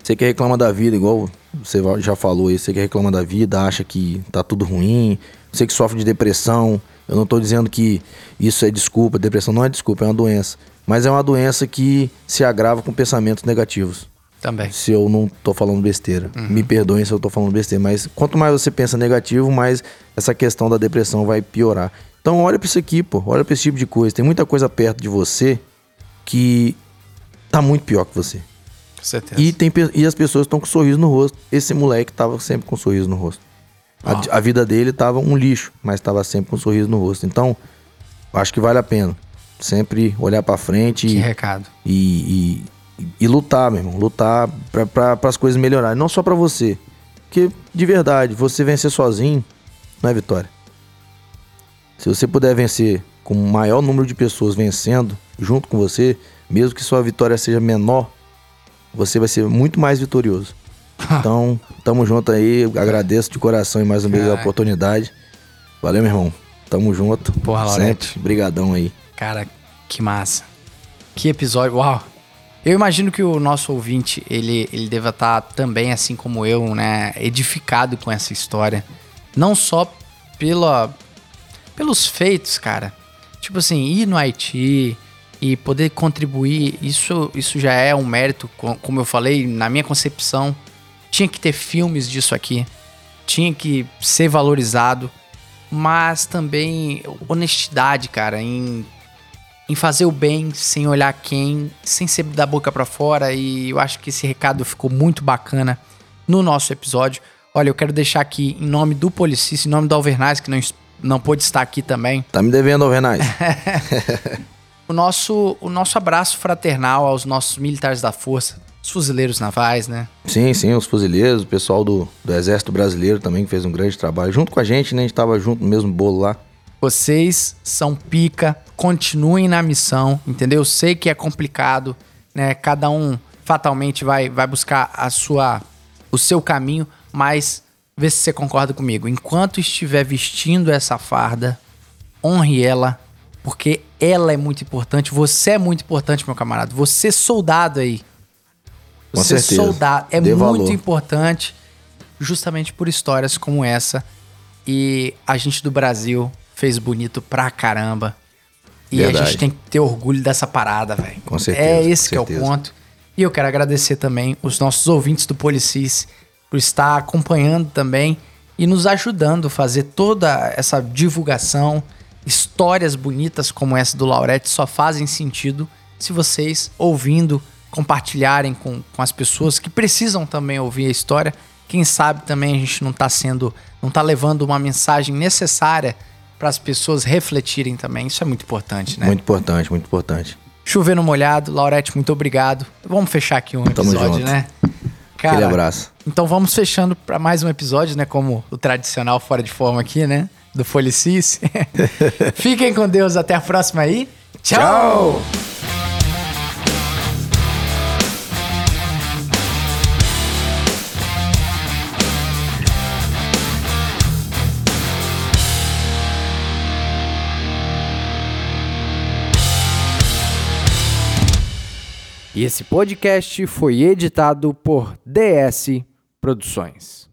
você que reclama da vida, igual você já falou aí, você que reclama da vida, acha que tá tudo ruim, você que sofre de depressão, eu não tô dizendo que isso é desculpa, depressão não é desculpa, é uma doença. Mas é uma doença que se agrava com pensamentos negativos. Também. Se eu não tô falando besteira. Me perdoem se eu tô falando besteira, mas quanto mais você pensa negativo, mais essa questão da depressão vai piorar. Então olha pra isso aqui, pô. Olha pra esse tipo de coisa. Tem muita coisa perto de você que tá muito pior que você. Com certeza. E, tem, e as pessoas estão com sorriso no rosto. Esse moleque tava sempre com sorriso no rosto. A, a vida dele tava um lixo, mas tava sempre com sorriso no rosto. Então, acho que vale a pena. Sempre olhar pra frente Que e, recado. e, e, e lutar, meu irmão. Lutar para as coisas melhorarem. Não só pra você. Porque, de verdade, você vencer sozinho não é vitória. Se você puder vencer com o maior número de pessoas vencendo junto com você, mesmo que sua vitória seja menor, você vai ser muito mais vitorioso. Então, tamo junto aí. Agradeço de coração e mais uma vez a oportunidade. Valeu, meu irmão. Tamo junto. Porra, Laurete. Sempre. Brigadão aí. Cara, que massa. Que episódio. Uau. Eu imagino que o nosso ouvinte, ele, ele deva estar também, assim como eu, né, edificado com essa história. Não só pela, pelos feitos, cara. Tipo assim, ir no Haiti e poder contribuir, isso, isso já é um mérito, co- como eu falei, na minha concepção, tinha que ter filmes disso aqui, tinha que ser valorizado, mas também honestidade, cara, em, em fazer o bem sem olhar quem, sem ser da boca pra fora, e eu acho que esse recado ficou muito bacana no nosso episódio. Olha, eu quero deixar aqui, em nome do Policista, em nome do Alvernaz, que não, não pôde estar aqui também, Tá me devendo, Alvernais. o nosso, o nosso abraço fraternal aos nossos militares da força, os fuzileiros navais, né? sim, sim, os fuzileiros, o pessoal do, do Exército Brasileiro também que fez um grande trabalho. Junto com a gente, né? A gente tava junto no mesmo bolo lá. Vocês são pica, continuem na missão, entendeu? Sei que é complicado, né? Cada um fatalmente vai, vai buscar a sua, o seu caminho, mas vê se você concorda comigo. Enquanto estiver vestindo essa farda, honre ela, porque ela é muito importante. Você é muito importante, meu camarada. Você soldado aí. Com Você certeza. soldado é Dê muito valor. importante, justamente por histórias como essa. E a gente do Brasil fez bonito pra caramba. E a Verdade. gente tem que ter orgulho dessa parada, velho. Com certeza, É esse que é o certeza. ponto. E eu quero agradecer também os nossos ouvintes do Policis por estar acompanhando também e nos ajudando a fazer toda essa divulgação. Histórias bonitas como essa do Laurete só fazem sentido se vocês ouvindo, compartilharem com, com as pessoas que precisam também ouvir a história. Quem sabe também a gente não tá sendo, não tá levando uma mensagem necessária para as pessoas refletirem também. Isso é muito importante, né? Muito importante, muito importante. Chover no molhado. Laurete, muito obrigado. Vamos fechar aqui um Tamo episódio, junto. né? Aquele abraço. Então vamos fechando para mais um episódio, né? Como o tradicional fora de forma aqui, né? Do Folicis. Fiquem com Deus. Até a próxima aí. Tchau. E esse podcast foi editado por DS Produções.